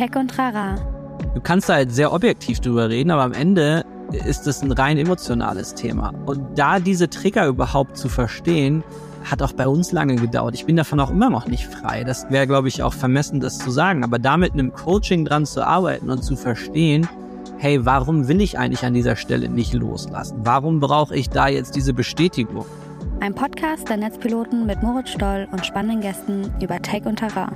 Tech und Trara. Du kannst da halt sehr objektiv drüber reden, aber am Ende ist es ein rein emotionales Thema. Und da diese Trigger überhaupt zu verstehen, hat auch bei uns lange gedauert. Ich bin davon auch immer noch nicht frei. Das wäre, glaube ich, auch vermessen, das zu sagen. Aber da mit einem Coaching dran zu arbeiten und zu verstehen, hey, warum will ich eigentlich an dieser Stelle nicht loslassen? Warum brauche ich da jetzt diese Bestätigung? Ein Podcast der Netzpiloten mit Moritz Stoll und spannenden Gästen über Tech und Terrain.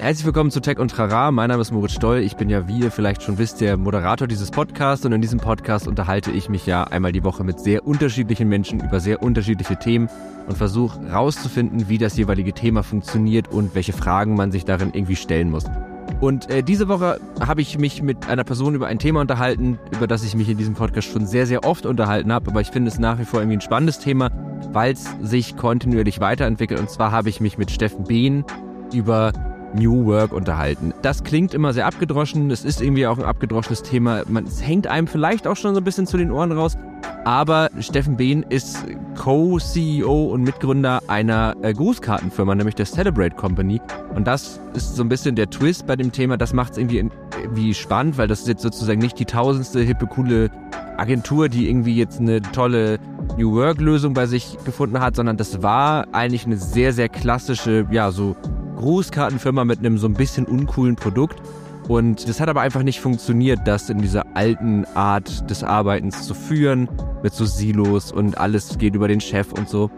Herzlich willkommen zu Tech und Trara. Mein Name ist Moritz Stoll. Ich bin ja, wie ihr vielleicht schon wisst, der Moderator dieses Podcasts. Und in diesem Podcast unterhalte ich mich ja einmal die Woche mit sehr unterschiedlichen Menschen über sehr unterschiedliche Themen und versuche herauszufinden, wie das jeweilige Thema funktioniert und welche Fragen man sich darin irgendwie stellen muss. Und äh, diese Woche habe ich mich mit einer Person über ein Thema unterhalten, über das ich mich in diesem Podcast schon sehr, sehr oft unterhalten habe. Aber ich finde es nach wie vor irgendwie ein spannendes Thema, weil es sich kontinuierlich weiterentwickelt. Und zwar habe ich mich mit Steffen Behn über New Work unterhalten. Das klingt immer sehr abgedroschen, es ist irgendwie auch ein abgedroschenes Thema. Man, es hängt einem vielleicht auch schon so ein bisschen zu den Ohren raus. Aber Steffen Behn ist Co-CEO und Mitgründer einer äh, Grußkartenfirma, nämlich der Celebrate Company. Und das ist so ein bisschen der Twist bei dem Thema. Das macht es irgendwie, irgendwie spannend, weil das ist jetzt sozusagen nicht die tausendste hippe, coole Agentur, die irgendwie jetzt eine tolle New Work-Lösung bei sich gefunden hat, sondern das war eigentlich eine sehr, sehr klassische, ja, so Grußkartenfirma mit einem so ein bisschen uncoolen Produkt. Und das hat aber einfach nicht funktioniert, das in dieser alten Art des Arbeitens zu führen, mit so Silos und alles geht über den Chef und so.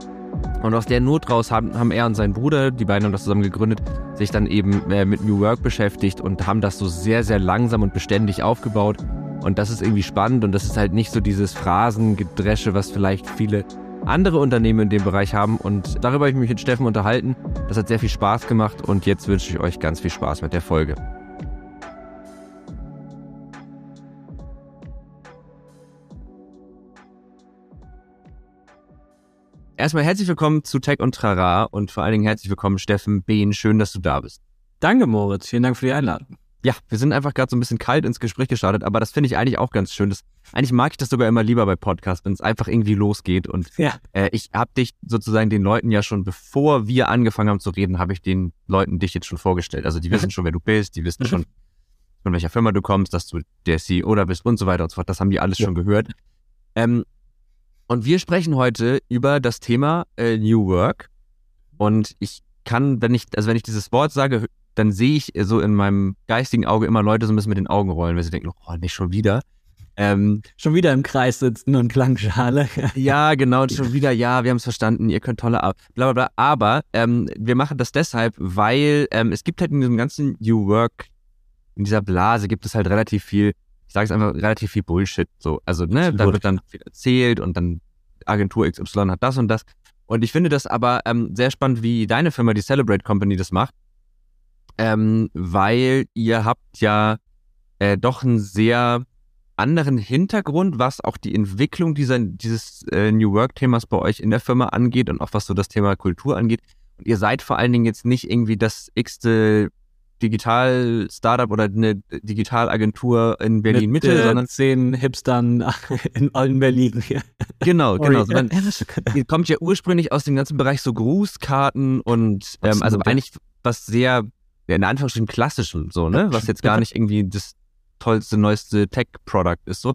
Und aus der Not raus haben, haben er und sein Bruder, die beiden haben das zusammen gegründet, sich dann eben äh, mit New Work beschäftigt und haben das so sehr, sehr langsam und beständig aufgebaut. Und das ist irgendwie spannend und das ist halt nicht so dieses Phrasengedresche, was vielleicht viele andere Unternehmen in dem Bereich haben. Und darüber habe ich mich mit Steffen unterhalten. Das hat sehr viel Spaß gemacht und jetzt wünsche ich euch ganz viel Spaß mit der Folge. Erstmal herzlich willkommen zu Tech und Trara und vor allen Dingen herzlich willkommen Steffen Behn. Schön, dass du da bist. Danke, Moritz. Vielen Dank für die Einladung. Ja, wir sind einfach gerade so ein bisschen kalt ins Gespräch gestartet, aber das finde ich eigentlich auch ganz schön. Das, eigentlich mag ich das sogar immer lieber bei Podcasts, wenn es einfach irgendwie losgeht. Und ja. äh, ich habe dich sozusagen den Leuten ja schon, bevor wir angefangen haben zu reden, habe ich den Leuten dich jetzt schon vorgestellt. Also die wissen schon, wer du bist, die wissen schon, von welcher Firma du kommst, dass du der CEO da bist und so weiter und so fort. Das haben die alles ja. schon gehört. Ähm, und wir sprechen heute über das Thema äh, New Work. Und ich kann, wenn ich, also wenn ich dieses Wort sage, dann sehe ich so in meinem geistigen Auge immer Leute so ein bisschen mit den Augen rollen, weil sie denken, oh, nicht schon wieder. Ähm, schon wieder im Kreis sitzen und Klangschale. ja, genau, schon wieder, ja, wir haben es verstanden, ihr könnt tolle Ab bla bla bla. Aber ähm, wir machen das deshalb, weil ähm, es gibt halt in diesem ganzen New Work, in dieser Blase gibt es halt relativ viel, ich sage es einfach, relativ viel Bullshit. So, also, ne, da wird dann viel erzählt und dann Agentur XY hat das und das. Und ich finde das aber ähm, sehr spannend, wie deine Firma, die Celebrate Company, das macht ähm, weil ihr habt ja äh, doch einen sehr anderen Hintergrund, was auch die Entwicklung dieser, dieses äh, New Work-Themas bei euch in der Firma angeht und auch was so das Thema Kultur angeht. Und ihr seid vor allen Dingen jetzt nicht irgendwie das x-te Digital-Startup oder eine Digitalagentur in Berlin-Mitte, äh, sondern zehn Hipstern in, in Berlin. genau, genau. Sondern ihr kommt ja ursprünglich aus dem ganzen Bereich so Grußkarten und ähm, also eigentlich was sehr ja, in Anführungsstrichen klassischen, so, ne? Was jetzt gar nicht irgendwie das tollste, neueste Tech-Product ist, so.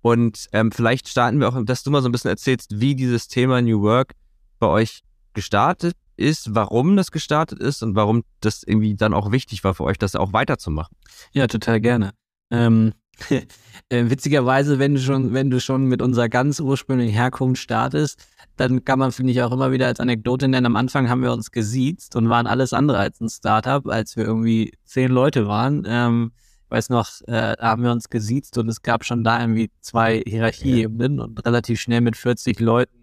Und ähm, vielleicht starten wir auch, dass du mal so ein bisschen erzählst, wie dieses Thema New Work bei euch gestartet ist, warum das gestartet ist und warum das irgendwie dann auch wichtig war für euch, das auch weiterzumachen. Ja, total gerne. Ähm, äh, witzigerweise, wenn du schon, wenn du schon mit unserer ganz ursprünglichen Herkunft startest, dann kann man, finde ich, auch immer wieder als Anekdote nennen. Am Anfang haben wir uns gesiezt und waren alles andere als ein Startup, als wir irgendwie zehn Leute waren. Ähm, ich weiß noch, äh, haben wir uns gesiezt und es gab schon da irgendwie zwei Hierarchieebenen und relativ schnell mit 40 Leuten,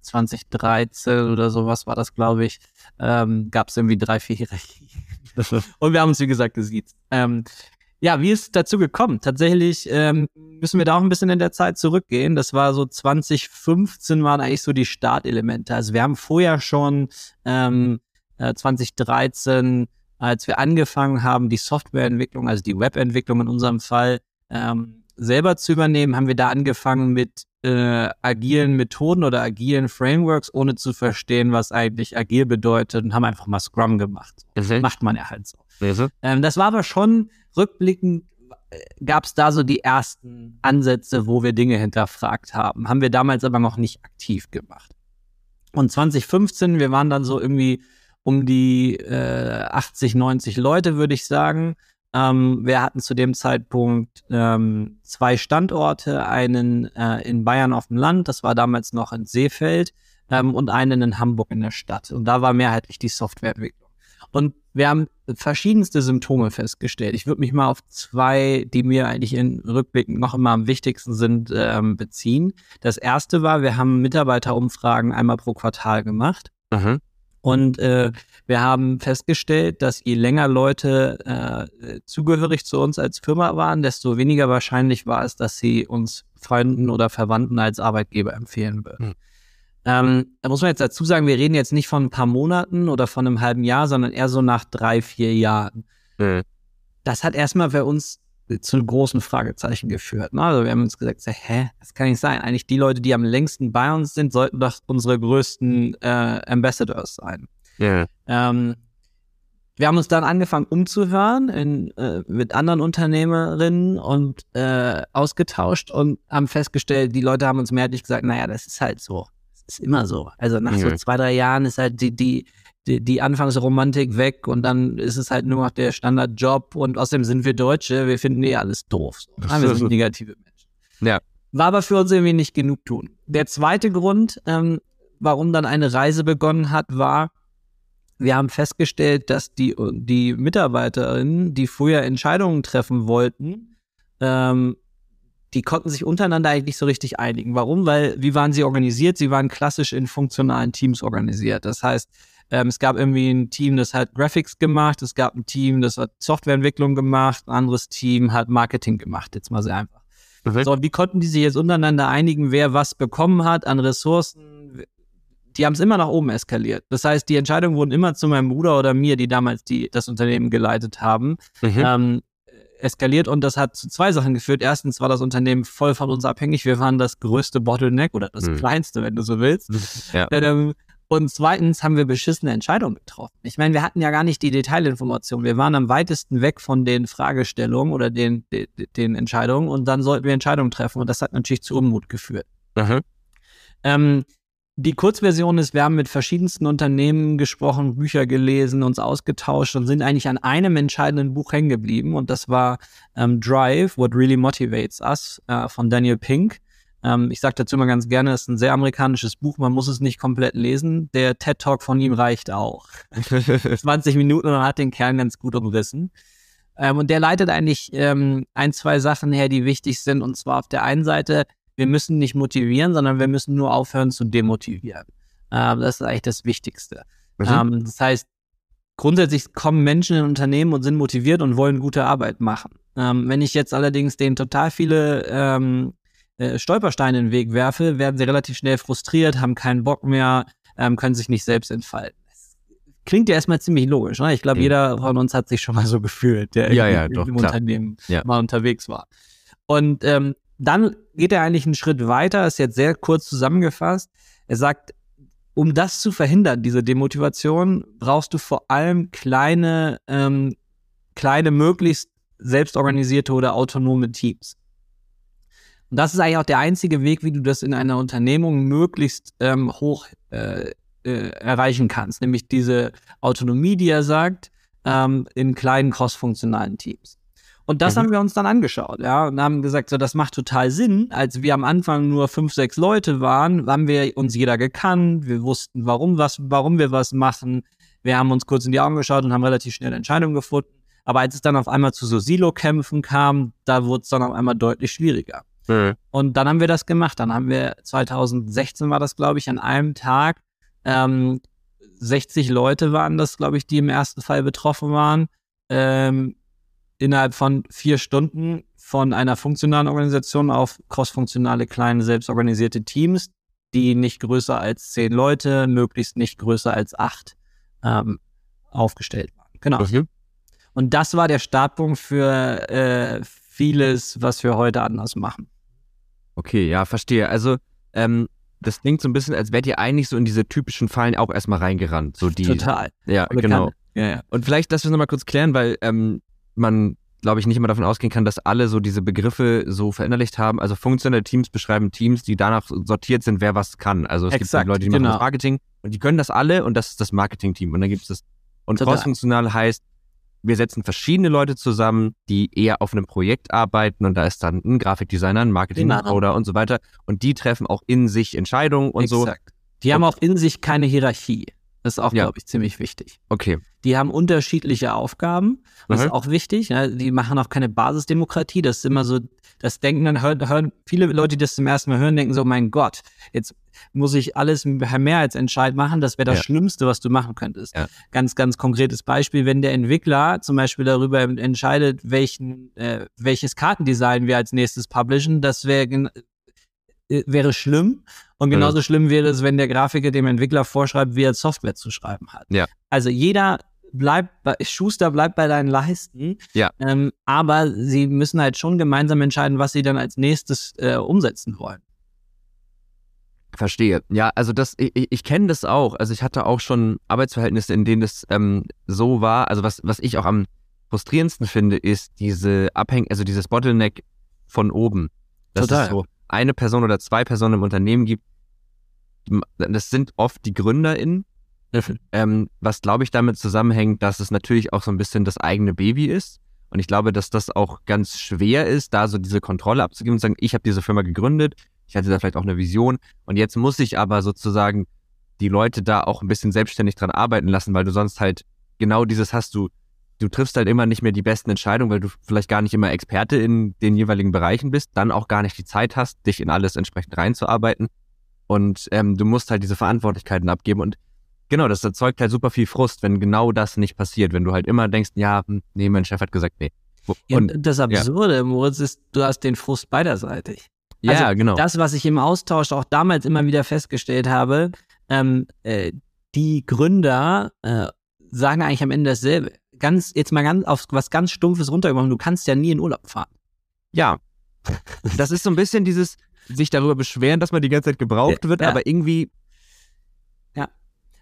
2013 oder sowas war das, glaube ich, ähm, gab es irgendwie drei, vier Hierarchien. und wir haben uns, wie gesagt, gesiezt. Ähm, ja, wie ist es dazu gekommen? Tatsächlich ähm, müssen wir da auch ein bisschen in der Zeit zurückgehen. Das war so 2015 waren eigentlich so die Startelemente. Also wir haben vorher schon ähm, äh, 2013, als wir angefangen haben, die Softwareentwicklung, also die Webentwicklung in unserem Fall, ähm, selber zu übernehmen, haben wir da angefangen mit äh, agilen Methoden oder agilen Frameworks, ohne zu verstehen, was eigentlich agil bedeutet und haben einfach mal Scrum gemacht. Mhm. Macht man ja halt so. Mhm. Ähm, das war aber schon rückblickend äh, gab es da so die ersten Ansätze, wo wir Dinge hinterfragt haben. Haben wir damals aber noch nicht aktiv gemacht. Und 2015, wir waren dann so irgendwie um die äh, 80, 90 Leute, würde ich sagen. Ähm, wir hatten zu dem Zeitpunkt ähm, zwei Standorte, einen äh, in Bayern auf dem Land, das war damals noch in Seefeld, ähm, und einen in Hamburg in der Stadt. Und da war mehrheitlich die Softwareentwicklung. Und wir haben verschiedenste Symptome festgestellt. Ich würde mich mal auf zwei, die mir eigentlich in Rückblicken noch immer am wichtigsten sind, ähm, beziehen. Das erste war, wir haben Mitarbeiterumfragen einmal pro Quartal gemacht. Mhm. Und äh, wir haben festgestellt, dass je länger Leute äh, zugehörig zu uns als Firma waren, desto weniger wahrscheinlich war es, dass sie uns Freunden oder Verwandten als Arbeitgeber empfehlen würden. Hm. Ähm, da muss man jetzt dazu sagen, wir reden jetzt nicht von ein paar Monaten oder von einem halben Jahr, sondern eher so nach drei, vier Jahren. Mhm. Das hat erstmal für uns zu großen Fragezeichen geführt. Ne? Also wir haben uns gesagt, hä, das kann nicht sein. Eigentlich die Leute, die am längsten bei uns sind, sollten doch unsere größten äh, Ambassadors sein. Ja. Ähm, wir haben uns dann angefangen umzuhören in, äh, mit anderen Unternehmerinnen und äh, ausgetauscht und haben festgestellt, die Leute haben uns mehrheitlich gesagt, naja, das ist halt so. Ist immer so. Also nach so zwei, drei Jahren ist halt die, die, die, die Anfangsromantik weg und dann ist es halt nur noch der Standardjob und außerdem sind wir Deutsche, wir finden eh alles doof. So. Ach wir sind negative Menschen. Ja. War aber für uns irgendwie nicht genug tun. Der zweite Grund, ähm, warum dann eine Reise begonnen hat, war, wir haben festgestellt, dass die, die Mitarbeiterinnen, die früher Entscheidungen treffen wollten, ähm, die konnten sich untereinander eigentlich nicht so richtig einigen. Warum? Weil, wie waren sie organisiert? Sie waren klassisch in funktionalen Teams organisiert. Das heißt, ähm, es gab irgendwie ein Team, das hat Graphics gemacht, es gab ein Team, das hat Softwareentwicklung gemacht, ein anderes Team hat Marketing gemacht, jetzt mal sehr einfach. So, und wie konnten die sich jetzt untereinander einigen, wer was bekommen hat an Ressourcen? Die haben es immer nach oben eskaliert. Das heißt, die Entscheidungen wurden immer zu meinem Bruder oder mir, die damals die, das Unternehmen geleitet haben, Mhm. ähm, eskaliert und das hat zu zwei Sachen geführt. Erstens war das Unternehmen voll von uns abhängig. Wir waren das größte Bottleneck oder das Mhm. kleinste, wenn du so willst. Ja. Ähm, und zweitens haben wir beschissene Entscheidungen getroffen. Ich meine, wir hatten ja gar nicht die Detailinformationen. Wir waren am weitesten weg von den Fragestellungen oder den, den, den Entscheidungen und dann sollten wir Entscheidungen treffen und das hat natürlich zu Unmut geführt. Ähm, die Kurzversion ist, wir haben mit verschiedensten Unternehmen gesprochen, Bücher gelesen, uns ausgetauscht und sind eigentlich an einem entscheidenden Buch hängen geblieben. Und das war ähm, Drive, What Really Motivates Us äh, von Daniel Pink. Ähm, ich sage dazu immer ganz gerne, es ist ein sehr amerikanisches Buch, man muss es nicht komplett lesen. Der TED-Talk von ihm reicht auch. 20 Minuten und man hat den Kern ganz gut umrissen. Ähm, und der leitet eigentlich ähm, ein, zwei Sachen her, die wichtig sind. Und zwar auf der einen Seite, wir müssen nicht motivieren, sondern wir müssen nur aufhören zu demotivieren. Ähm, das ist eigentlich das Wichtigste. Ähm, das heißt, grundsätzlich kommen Menschen in Unternehmen und sind motiviert und wollen gute Arbeit machen. Ähm, wenn ich jetzt allerdings denen total viele ähm, äh, Stolpersteine in den Weg werfe, werden sie relativ schnell frustriert, haben keinen Bock mehr, ähm, können sich nicht selbst entfalten. Das klingt ja erstmal ziemlich logisch. Ne? Ich glaube, Mhm. jeder von uns hat sich schon mal so gefühlt, der Ja, ja, im. Unternehmen Ja. mal unterwegs war. Und ähm, dann geht er eigentlich einen Schritt weiter, ist jetzt sehr kurz zusammengefasst. Er sagt, um das zu verhindern, diese Demotivation, brauchst du vor allem kleine, ähm, kleine, möglichst selbstorganisierte oder autonome Teams. Und das ist eigentlich auch der einzige Weg, wie du das in einer Unternehmung möglichst ähm, hoch äh, äh, erreichen kannst, nämlich diese Autonomie, die er sagt, ähm, in kleinen crossfunktionalen Teams. Und das Mhm. haben wir uns dann angeschaut, ja, und haben gesagt, so, das macht total Sinn. Als wir am Anfang nur fünf, sechs Leute waren, haben wir uns jeder gekannt, wir wussten, warum was, warum wir was machen. Wir haben uns kurz in die Augen geschaut und haben relativ schnell Entscheidungen gefunden. Aber als es dann auf einmal zu so Silo-Kämpfen kam, da wurde es dann auf einmal deutlich schwieriger. Mhm. Und dann haben wir das gemacht. Dann haben wir 2016 war das, glaube ich, an einem Tag ähm, 60 Leute waren das, glaube ich, die im ersten Fall betroffen waren. Ähm, innerhalb von vier Stunden von einer funktionalen Organisation auf crossfunktionale kleine selbstorganisierte Teams, die nicht größer als zehn Leute, möglichst nicht größer als acht ähm, aufgestellt waren. Genau. Mhm. Und das war der Startpunkt für, äh, vieles, was wir heute anders machen. Okay, ja, verstehe. Also, ähm, das klingt so ein bisschen, als wärt ihr eigentlich so in diese typischen Fallen auch erstmal reingerannt. So die, Total. Ja, Bekannt. genau. Ja, ja. Und vielleicht, dass wir es nochmal kurz klären, weil ähm, man, glaube ich, nicht immer davon ausgehen kann, dass alle so diese Begriffe so verinnerlicht haben. Also funktionelle Teams beschreiben Teams, die danach sortiert sind, wer was kann. Also es gibt Exakt, die Leute, die machen genau. das Marketing und die können das alle und das ist das Marketing-Team. Und dann gibt es das. Und crossfunktional heißt, wir setzen verschiedene Leute zusammen, die eher auf einem Projekt arbeiten und da ist dann ein Grafikdesigner, ein Marketing-Coder und so weiter. Und die treffen auch in sich Entscheidungen und so. Exakt. Die haben auch in sich keine Hierarchie. Das ist auch, Ja. glaube ich, ziemlich wichtig. Okay. Die haben unterschiedliche Aufgaben. Das Mhm. ist auch wichtig. Ja. Die machen auch keine Basisdemokratie. Das ist immer so, das denken dann, hören, hören viele Leute, die das zum ersten Mal hören, denken so, mein Gott, jetzt muss ich alles per Mehrheitsentscheid machen. Das wäre das Ja. Schlimmste, was du machen könntest. Ja. Ganz, ganz konkretes Beispiel, wenn der Entwickler zum Beispiel darüber entscheidet, welchen, äh, welches Kartendesign wir als nächstes publishen, das wäre wäre schlimm. Und genauso schlimm wäre es, wenn der Grafiker dem Entwickler vorschreibt, wie er Software zu schreiben hat. Ja. Also jeder bleibt bei, Schuster bleibt bei deinen Leisten. Ja. Ähm, aber sie müssen halt schon gemeinsam entscheiden, was sie dann als nächstes äh, umsetzen wollen. Verstehe. Ja, also das, ich, ich- kenne das auch. Also ich hatte auch schon Arbeitsverhältnisse, in denen das ähm, so war. Also was, was ich auch am frustrierendsten finde, ist diese Abhäng, also dieses Bottleneck von oben. Dass Total. es so eine Person oder zwei Personen im Unternehmen gibt. Das sind oft die GründerInnen, ähm, was glaube ich damit zusammenhängt, dass es natürlich auch so ein bisschen das eigene Baby ist. Und ich glaube, dass das auch ganz schwer ist, da so diese Kontrolle abzugeben und zu sagen, ich habe diese Firma gegründet, ich hatte da vielleicht auch eine Vision und jetzt muss ich aber sozusagen die Leute da auch ein bisschen selbstständig dran arbeiten lassen, weil du sonst halt genau dieses hast du, du triffst halt immer nicht mehr die besten Entscheidungen, weil du vielleicht gar nicht immer Experte in den jeweiligen Bereichen bist, dann auch gar nicht die Zeit hast, dich in alles entsprechend reinzuarbeiten und ähm, du musst halt diese Verantwortlichkeiten abgeben und Genau, das erzeugt halt super viel Frust, wenn genau das nicht passiert. Wenn du halt immer denkst, ja, hm, nee, mein Chef hat gesagt, nee. Ja, Und und das Absurde, Moritz, ist, du hast den Frust beiderseitig. ja, also genau. Das, was ich im Austausch auch damals immer wieder festgestellt habe, ähm, äh, die Gründer äh, sagen eigentlich am Ende dasselbe. Ganz, jetzt mal ganz auf was ganz Stumpfes runtergekommen, du kannst ja nie in Urlaub fahren. Ja. Das ist so ein bisschen dieses sich darüber beschweren, dass man die ganze Zeit gebraucht wird, Ja. aber irgendwie. Ja.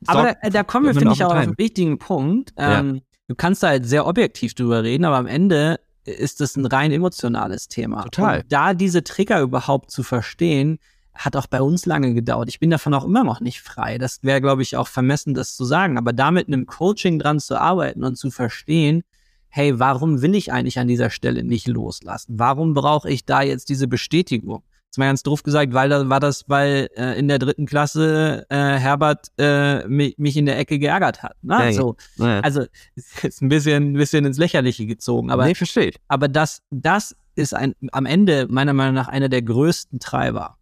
Aber da, da kommen wir, finde ich, auch auf einen wichtigen Punkt. Ja. Ähm, Du kannst da halt sehr objektiv drüber reden, aber am Ende ist das ein rein emotionales Thema. Total. Und da diese Trigger überhaupt zu verstehen, hat auch bei uns lange gedauert. Ich bin davon auch immer noch nicht frei. Das wäre, glaube ich, auch vermessen, das zu sagen. Aber da mit einem Coaching dran zu arbeiten und zu verstehen, hey, warum will ich eigentlich an dieser Stelle nicht loslassen? Warum brauche ich da jetzt diese Bestätigung? Jetzt mal ganz doof gesagt, weil da war das, weil äh, in der dritten Klasse äh, Herbert äh, mich, mich in der Ecke geärgert hat. Ne? Ja, ja. so, Naja. also ist jetzt ein bisschen, ein bisschen ins Lächerliche gezogen, aber, nee, verstehe aber das, das ist ein, am Ende meiner Meinung nach einer der größten Treiber.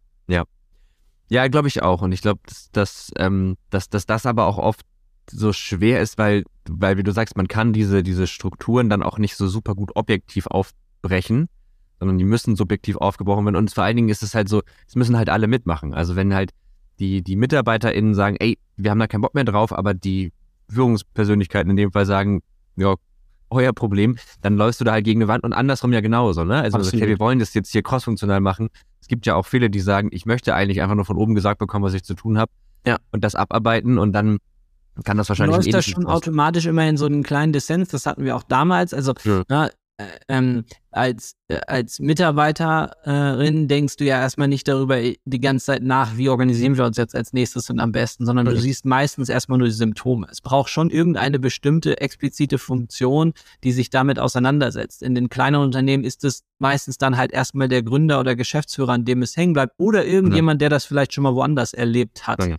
Ja, glaube ich auch. Und ich glaube, dass, dass, ähm, dass, dass das aber auch oft so schwer ist, weil, weil, wie du sagst, man kann diese, diese Strukturen dann auch nicht so super gut objektiv aufbrechen, sondern die müssen subjektiv aufgebrochen werden. Und vor allen Dingen ist es halt so, es müssen halt alle mitmachen. Also wenn halt die, die MitarbeiterInnen sagen, ey, wir haben da keinen Bock mehr drauf, aber die Führungspersönlichkeiten in dem Fall sagen, ja, euer Problem, dann läufst du da halt gegen eine Wand und andersrum ja genauso, ne? Also, okay, wir wollen das jetzt hier crossfunktional machen. Es gibt ja auch viele, die sagen, ich möchte eigentlich einfach nur von oben gesagt bekommen, was ich zu tun habe. Ja. Und das abarbeiten und dann kann das wahrscheinlich einen das ähnlichen schon automatisch immer in so einen kleinen Dissens. Das hatten wir auch damals. Also Ja. ne, äh, ähm, als, äh, als Mitarbeiterin denkst du ja erstmal nicht darüber die ganze Zeit nach, wie organisieren wir uns jetzt als nächstes und am besten, sondern du Mhm. siehst meistens erstmal nur die Symptome. Es braucht schon irgendeine bestimmte explizite Funktion, die sich damit auseinandersetzt. In den kleineren Unternehmen ist es meistens dann halt erstmal der Gründer oder Geschäftsführer, an dem es hängen bleibt, oder irgendjemand, der das vielleicht schon mal woanders erlebt hat. Ja, ja.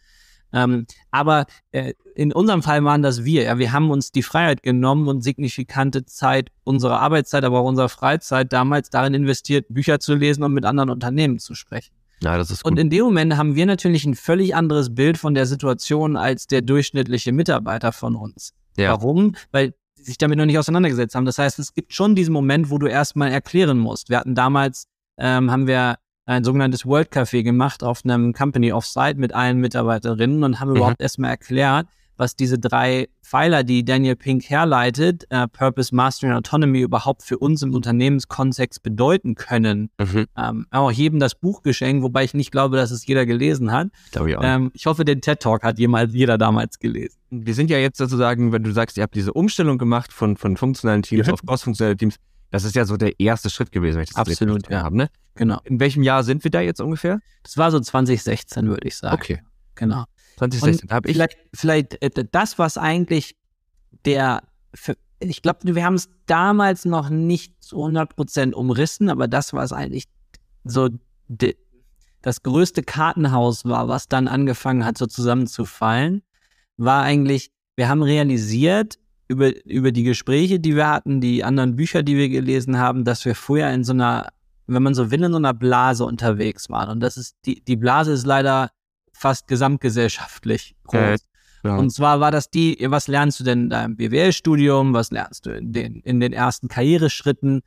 Ähm, aber äh, in unserem Fall waren das wir. Ja, wir haben uns die Freiheit genommen und signifikante Zeit unserer Arbeitszeit, aber auch unserer Freizeit damals darin investiert, Bücher zu lesen und mit anderen Unternehmen zu sprechen. Ja, das ist gut. Und in dem Moment haben wir natürlich ein völlig anderes Bild von der Situation als der durchschnittliche Mitarbeiter von uns. Ja. Warum? Weil sie sich damit noch nicht auseinandergesetzt haben. Das heißt, es gibt schon diesen Moment, wo du erstmal erklären musst. Wir hatten damals, ähm, haben wir ein sogenanntes World Café gemacht auf einem Company Offsite mit allen Mitarbeiterinnen und haben Mhm. überhaupt erstmal erklärt, was diese drei Pfeiler, die Daniel Pink herleitet, äh, Purpose, Mastery und Autonomy, überhaupt für uns im Unternehmenskontext bedeuten können. Mhm. Ähm, auch jedem das Buch geschenkt, wobei ich nicht glaube, dass es jeder gelesen hat. Glaube ich, auch. Ähm, ich hoffe, den TED Talk hat jemals jeder damals gelesen. Wir sind ja jetzt sozusagen, wenn du sagst, ihr habt diese Umstellung gemacht von, von funktionalen Teams ja. auf cross-funktionale Teams, das ist ja so der erste Schritt gewesen, wenn ich das Absolut, ja. habe. Ne? Genau. In welchem Jahr sind wir da jetzt ungefähr? Das war so 2016, würde ich sagen. Okay. Genau. 2016 habe ich. Vielleicht, vielleicht äh, das, was eigentlich der, ich glaube, wir haben es damals noch nicht zu 100% umrissen, aber das, was eigentlich so de, das größte Kartenhaus war, was dann angefangen hat, so zusammenzufallen, war eigentlich, wir haben realisiert, über, über die Gespräche, die wir hatten, die anderen Bücher, die wir gelesen haben, dass wir vorher in so einer, wenn man so will, in so einer Blase unterwegs waren. Und das ist, die, die Blase ist leider fast gesamtgesellschaftlich groß. Äh, ja. Und zwar war das die, was lernst du denn in deinem BWL-Studium, was lernst du in den, in den ersten Karriereschritten?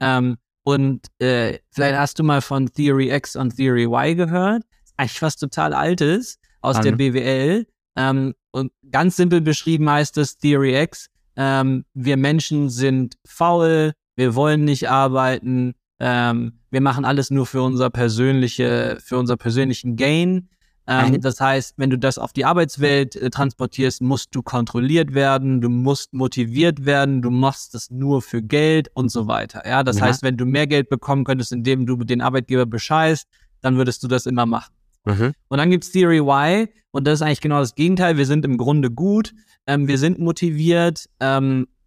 Ähm, und äh, vielleicht hast du mal von Theory X und Theory Y gehört. Eigentlich was total Altes aus An. der BWL. Ähm, und ganz simpel beschrieben heißt es Theory X, ähm, wir Menschen sind faul, wir wollen nicht arbeiten, ähm, wir machen alles nur für unser persönliche, für unser persönlichen Gain. Ähm, das heißt, wenn du das auf die Arbeitswelt äh, transportierst, musst du kontrolliert werden, du musst motiviert werden, du machst das nur für Geld und so weiter. Ja, das ja. heißt, wenn du mehr Geld bekommen könntest, indem du den Arbeitgeber bescheißt, dann würdest du das immer machen. Mhm. Und dann gibt's Theory Y und das ist eigentlich genau das Gegenteil. Wir sind im Grunde gut, ähm, wir sind motiviert, ähm, äh,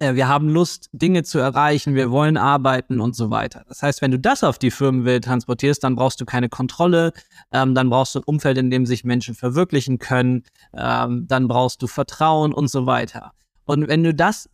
wir haben Lust, Dinge zu erreichen, wir wollen arbeiten und so weiter. Das heißt, wenn du das auf die Firmenwelt transportierst, dann brauchst du keine Kontrolle, ähm, dann brauchst du ein Umfeld, in dem sich Menschen verwirklichen können, ähm, dann brauchst du Vertrauen und so weiter. Und wenn du das,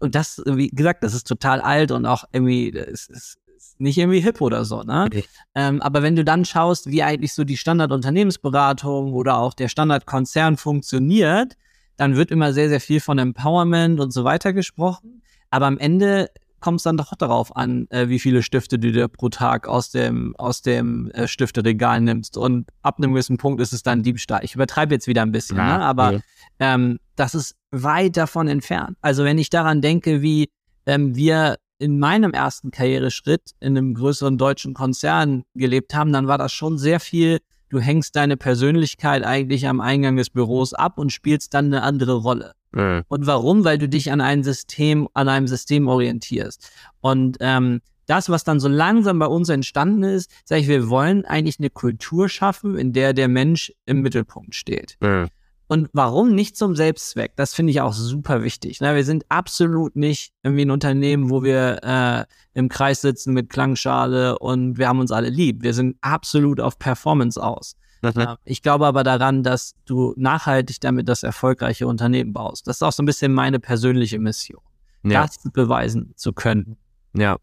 und das, wie gesagt, das ist total alt und auch irgendwie, es ist nicht irgendwie hip oder so, ne? Okay. Ähm, aber wenn du dann schaust, wie eigentlich so die Standardunternehmensberatung oder auch der Standardkonzern funktioniert, dann wird immer sehr, sehr viel von Empowerment und so weiter gesprochen. Aber am Ende kommt es dann doch darauf an, äh, wie viele Stifte du dir pro Tag aus dem, aus dem äh, Stifteregal nimmst. Und ab einem gewissen Punkt ist es dann Diebstahl. Ich übertreibe jetzt wieder ein bisschen, ja, ne? aber ja. ähm, das ist weit davon entfernt. Also wenn ich daran denke, wie ähm, wir in meinem ersten Karriereschritt in einem größeren deutschen Konzern gelebt haben, dann war das schon sehr viel du hängst deine Persönlichkeit eigentlich am Eingang des Büros ab und spielst dann eine andere Rolle. Mhm. Und warum? Weil du dich an ein System, an einem System orientierst. Und ähm, das, was dann so langsam bei uns entstanden ist, sage ich, wir wollen eigentlich eine Kultur schaffen, in der der Mensch im Mittelpunkt steht. Mhm. Und warum nicht zum Selbstzweck? Das finde ich auch super wichtig. Ne? Wir sind absolut nicht irgendwie ein Unternehmen, wo wir äh, im Kreis sitzen mit Klangschale und wir haben uns alle lieb. Wir sind absolut auf Performance aus. Mhm. Ich glaube aber daran, dass du nachhaltig damit das erfolgreiche Unternehmen baust. Das ist auch so ein bisschen meine persönliche Mission, ja. das beweisen zu können. Ja,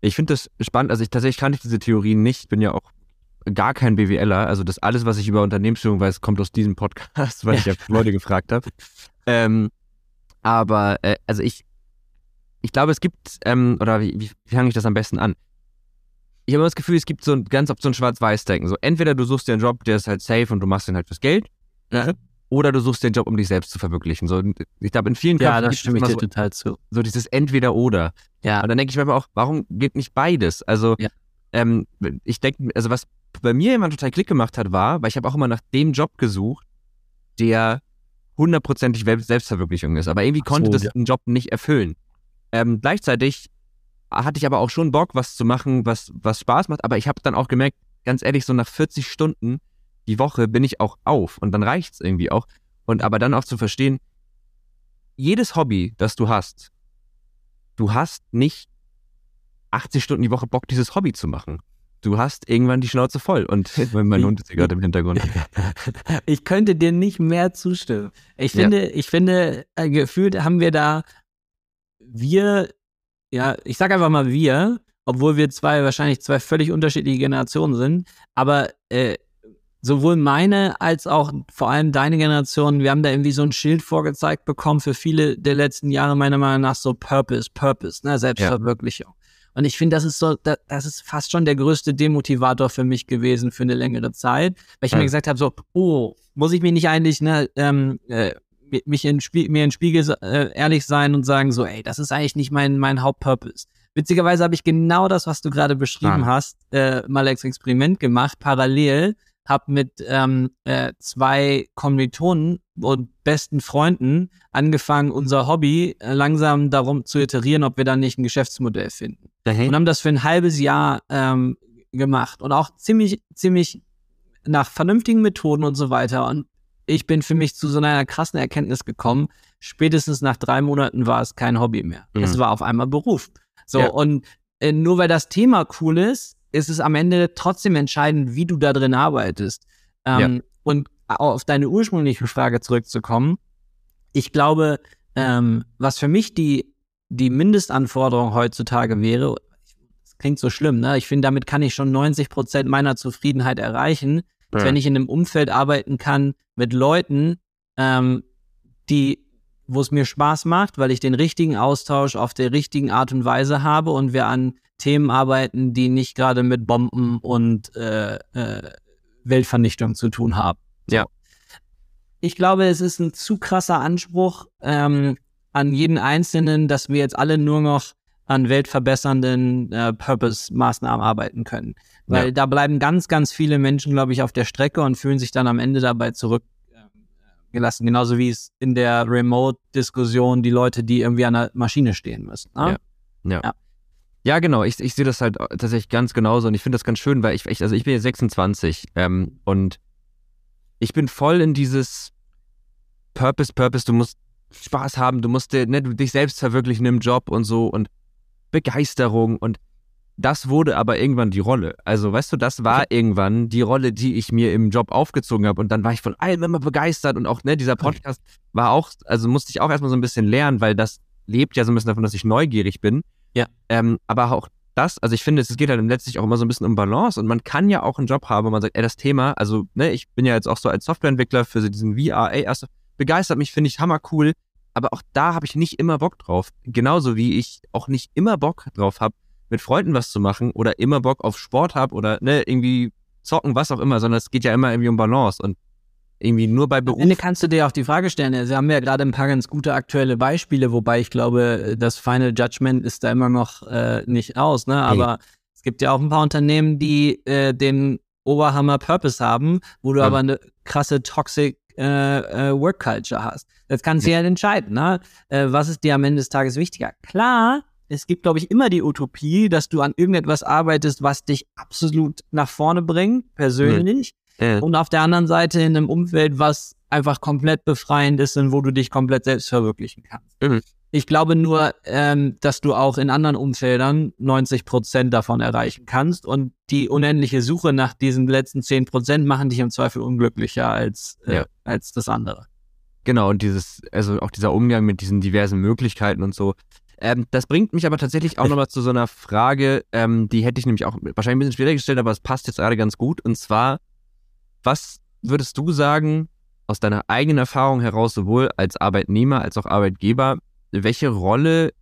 ich finde das spannend. Also ich tatsächlich kannte diese Theorien nicht. Bin ja auch gar kein BWLer. Also das alles, was ich über Unternehmensführung weiß, kommt aus diesem Podcast, weil ich ja Leute gefragt habe. Ähm, aber äh, also ich, ich glaube, es gibt, ähm, oder wie, wie fange ich das am besten an? Ich habe immer das Gefühl, es gibt so ein, ganz oft so ein Schwarz-Weiß-Denken. So, entweder du suchst dir einen Job, der ist halt safe und du machst den halt fürs Geld, ja. oder du suchst dir einen Job, um dich selbst zu verwirklichen. So, ich glaube, in vielen Ja, da stimme ich dir so, total zu. So dieses Entweder-Oder. Ja. Und dann denke ich mir aber auch, warum geht nicht beides? Also, ja. ähm, ich denke, also was bei mir immer total Klick gemacht hat, war, weil ich habe auch immer nach dem Job gesucht, der hundertprozentig Selbstverwirklichung ist. Aber irgendwie so, konnte das ja. den Job nicht erfüllen. Ähm, gleichzeitig hatte ich aber auch schon Bock, was zu machen, was, was Spaß macht. Aber ich habe dann auch gemerkt, ganz ehrlich, so nach 40 Stunden die Woche bin ich auch auf und dann reicht es irgendwie auch. Und aber dann auch zu verstehen, jedes Hobby, das du hast, du hast nicht 80 Stunden die Woche Bock, dieses Hobby zu machen du hast irgendwann die Schnauze voll. Und mein Hund ist hier gerade im Hintergrund. Ich könnte dir nicht mehr zustimmen. Ich finde, ja. ich finde, äh, gefühlt haben wir da, wir, ja, ich sag einfach mal wir, obwohl wir zwei, wahrscheinlich zwei völlig unterschiedliche Generationen sind, aber äh, sowohl meine als auch vor allem deine Generation, wir haben da irgendwie so ein Schild vorgezeigt bekommen für viele der letzten Jahre, meiner Meinung nach, so Purpose, Purpose, ne, Selbstverwirklichung. Ja. Und ich finde, das ist so, das ist fast schon der größte Demotivator für mich gewesen für eine längere Zeit, weil ich ja. mir gesagt habe, so, oh, muss ich mich nicht eigentlich, ne, ähm, äh, mich in Spie mir in Spiegel äh, ehrlich sein und sagen so, ey, das ist eigentlich nicht mein mein Hauptpurpose. Witzigerweise habe ich genau das, was du gerade beschrieben ah. hast, äh, mal als Experiment gemacht, parallel habe mit ähm, äh, zwei Kommilitonen und besten Freunden angefangen, unser Hobby äh, langsam darum zu iterieren, ob wir da nicht ein Geschäftsmodell finden. Okay. Und haben das für ein halbes Jahr ähm, gemacht und auch ziemlich, ziemlich nach vernünftigen Methoden und so weiter. Und ich bin für mich zu so einer krassen Erkenntnis gekommen. Spätestens nach drei Monaten war es kein Hobby mehr. Mhm. Es war auf einmal Beruf. So, ja. und äh, nur weil das Thema cool ist, ist es am Ende trotzdem entscheidend, wie du da drin arbeitest. Ähm, ja. Und auf deine ursprüngliche Frage zurückzukommen, ich glaube, ähm, was für mich die, die Mindestanforderung heutzutage wäre, das klingt so schlimm, ne? Ich finde, damit kann ich schon 90 Prozent meiner Zufriedenheit erreichen, ja. wenn ich in einem Umfeld arbeiten kann mit Leuten, ähm, die wo es mir Spaß macht, weil ich den richtigen Austausch auf der richtigen Art und Weise habe und wir an Themen arbeiten, die nicht gerade mit Bomben und äh, äh, Weltvernichtung zu tun haben. Ja. Ich glaube, es ist ein zu krasser Anspruch ähm, an jeden Einzelnen, dass wir jetzt alle nur noch an weltverbessernden äh, Purpose-Maßnahmen arbeiten können. Weil ja. da bleiben ganz, ganz viele Menschen, glaube ich, auf der Strecke und fühlen sich dann am Ende dabei zurück gelassen. Genauso wie es in der Remote-Diskussion die Leute, die irgendwie an der Maschine stehen müssen. Ne? Ja. ja. ja. Ja, genau. Ich, ich sehe das halt tatsächlich ganz genauso und ich finde das ganz schön, weil ich, ich also ich bin jetzt 26 ähm, und ich bin voll in dieses Purpose, Purpose, du musst Spaß haben, du musst dir, ne, dich selbst verwirklichen im Job und so und Begeisterung und das wurde aber irgendwann die Rolle. Also, weißt du, das war okay. irgendwann die Rolle, die ich mir im Job aufgezogen habe. Und dann war ich von allem immer begeistert. Und auch, ne, dieser Podcast war auch, also musste ich auch erstmal so ein bisschen lernen, weil das lebt ja so ein bisschen davon, dass ich neugierig bin. Ja. Ähm, aber auch das, also ich finde, es geht halt letztlich auch immer so ein bisschen um Balance. Und man kann ja auch einen Job haben, wo man sagt, ey, das Thema, also, ne, ich bin ja jetzt auch so als Softwareentwickler für diesen VR, ey, erst begeistert mich, finde ich hammer cool. Aber auch da habe ich nicht immer Bock drauf. Genauso wie ich auch nicht immer Bock drauf habe, mit Freunden was zu machen oder immer Bock auf Sport habe oder ne, irgendwie zocken, was auch immer, sondern es geht ja immer irgendwie um Balance und irgendwie nur bei Beruf. Am Ende kannst du dir auch die Frage stellen, Sie haben ja gerade ein paar ganz gute aktuelle Beispiele, wobei ich glaube, das Final Judgment ist da immer noch äh, nicht aus, ne? Aber hey. es gibt ja auch ein paar Unternehmen, die äh, den Oberhammer Purpose haben, wo du ja. aber eine krasse Toxic äh, äh, Work Culture hast. Das kannst du ja, ja entscheiden, ne? Äh, was ist dir am Ende des Tages wichtiger? Klar, es gibt, glaube ich, immer die Utopie, dass du an irgendetwas arbeitest, was dich absolut nach vorne bringt, persönlich. Mhm. Und auf der anderen Seite in einem Umfeld, was einfach komplett befreiend ist und wo du dich komplett selbst verwirklichen kannst. Mhm. Ich glaube nur, ähm, dass du auch in anderen Umfeldern 90 Prozent davon erreichen kannst und die unendliche Suche nach diesen letzten 10 Prozent machen dich im Zweifel unglücklicher als, äh, ja. Als das andere. Genau, und dieses, also auch dieser Umgang mit diesen diversen Möglichkeiten und so. Ähm, das bringt mich aber tatsächlich auch nochmal zu so einer Frage, ähm, die hätte ich nämlich auch wahrscheinlich ein bisschen schwieriger gestellt, aber es passt jetzt gerade ganz gut. Und zwar, was würdest du sagen, aus deiner eigenen Erfahrung heraus, sowohl als Arbeitnehmer als auch Arbeitgeber, welche Rolle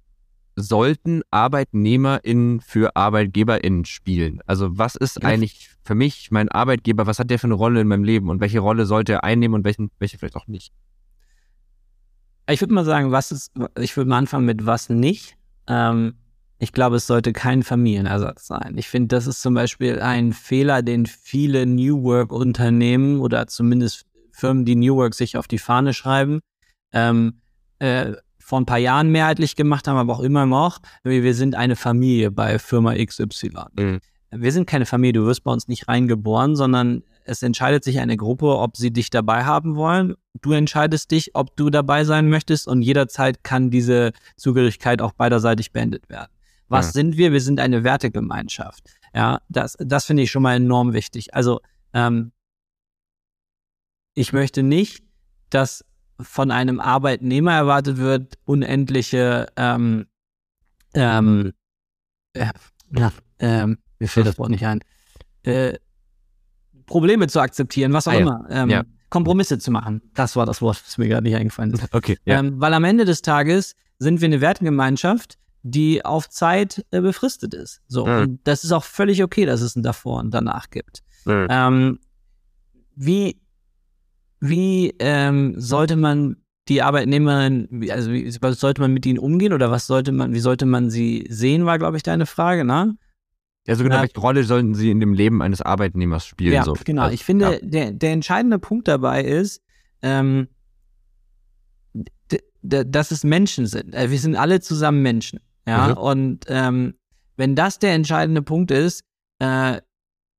sollten ArbeitnehmerInnen für ArbeitgeberInnen spielen? Also was ist ja. eigentlich für mich mein Arbeitgeber, was hat der für eine Rolle in meinem Leben und welche Rolle sollte er einnehmen und welchen, welche vielleicht auch nicht? Ich würde mal sagen, was ist, ich würde mal anfangen mit was nicht. Ähm, ich glaube, es sollte kein Familienersatz sein. Ich finde, das ist zum Beispiel ein Fehler, den viele New Work-Unternehmen oder zumindest Firmen, die New Work sich auf die Fahne schreiben, ähm, äh, vor ein paar Jahren mehrheitlich gemacht haben, aber auch immer noch. Wir sind eine Familie bei Firma XY. Mhm. Wir sind keine Familie, du wirst bei uns nicht reingeboren, sondern es entscheidet sich eine Gruppe, ob sie dich dabei haben wollen. Du entscheidest dich, ob du dabei sein möchtest und jederzeit kann diese Zugehörigkeit auch beiderseitig beendet werden. Was ja. sind wir? Wir sind eine Wertegemeinschaft. Ja, das, das finde ich schon mal enorm wichtig. Also, ähm, ich möchte nicht, dass von einem Arbeitnehmer erwartet wird, unendliche, ähm, ähm, äh, ja, ähm, mir fällt das Wort nicht ein, äh, Probleme zu akzeptieren, was auch ah, immer. Ähm, ja. Kompromisse zu machen. Das war das Wort, das mir gerade nicht eingefallen ist. Okay. Ja. Ähm, weil am Ende des Tages sind wir eine Wertegemeinschaft, die auf Zeit äh, befristet ist. So, Mhm. und das ist auch völlig okay, dass es ein davor und danach gibt. Mhm. Ähm, wie wie ähm, sollte man die Arbeitnehmerin, also wie sollte man mit ihnen umgehen oder was sollte man, wie sollte man sie sehen, war, glaube ich, deine Frage, ne? Also genau, Ja. welche Rolle sollten sie in dem Leben eines Arbeitnehmers spielen? Ja, so? genau. Also, Ich finde, ja. der, der entscheidende Punkt dabei ist, ähm, dass es Menschen sind. Äh, Wir sind alle zusammen Menschen. Ja, Mhm. und ähm, wenn das der entscheidende Punkt ist, äh,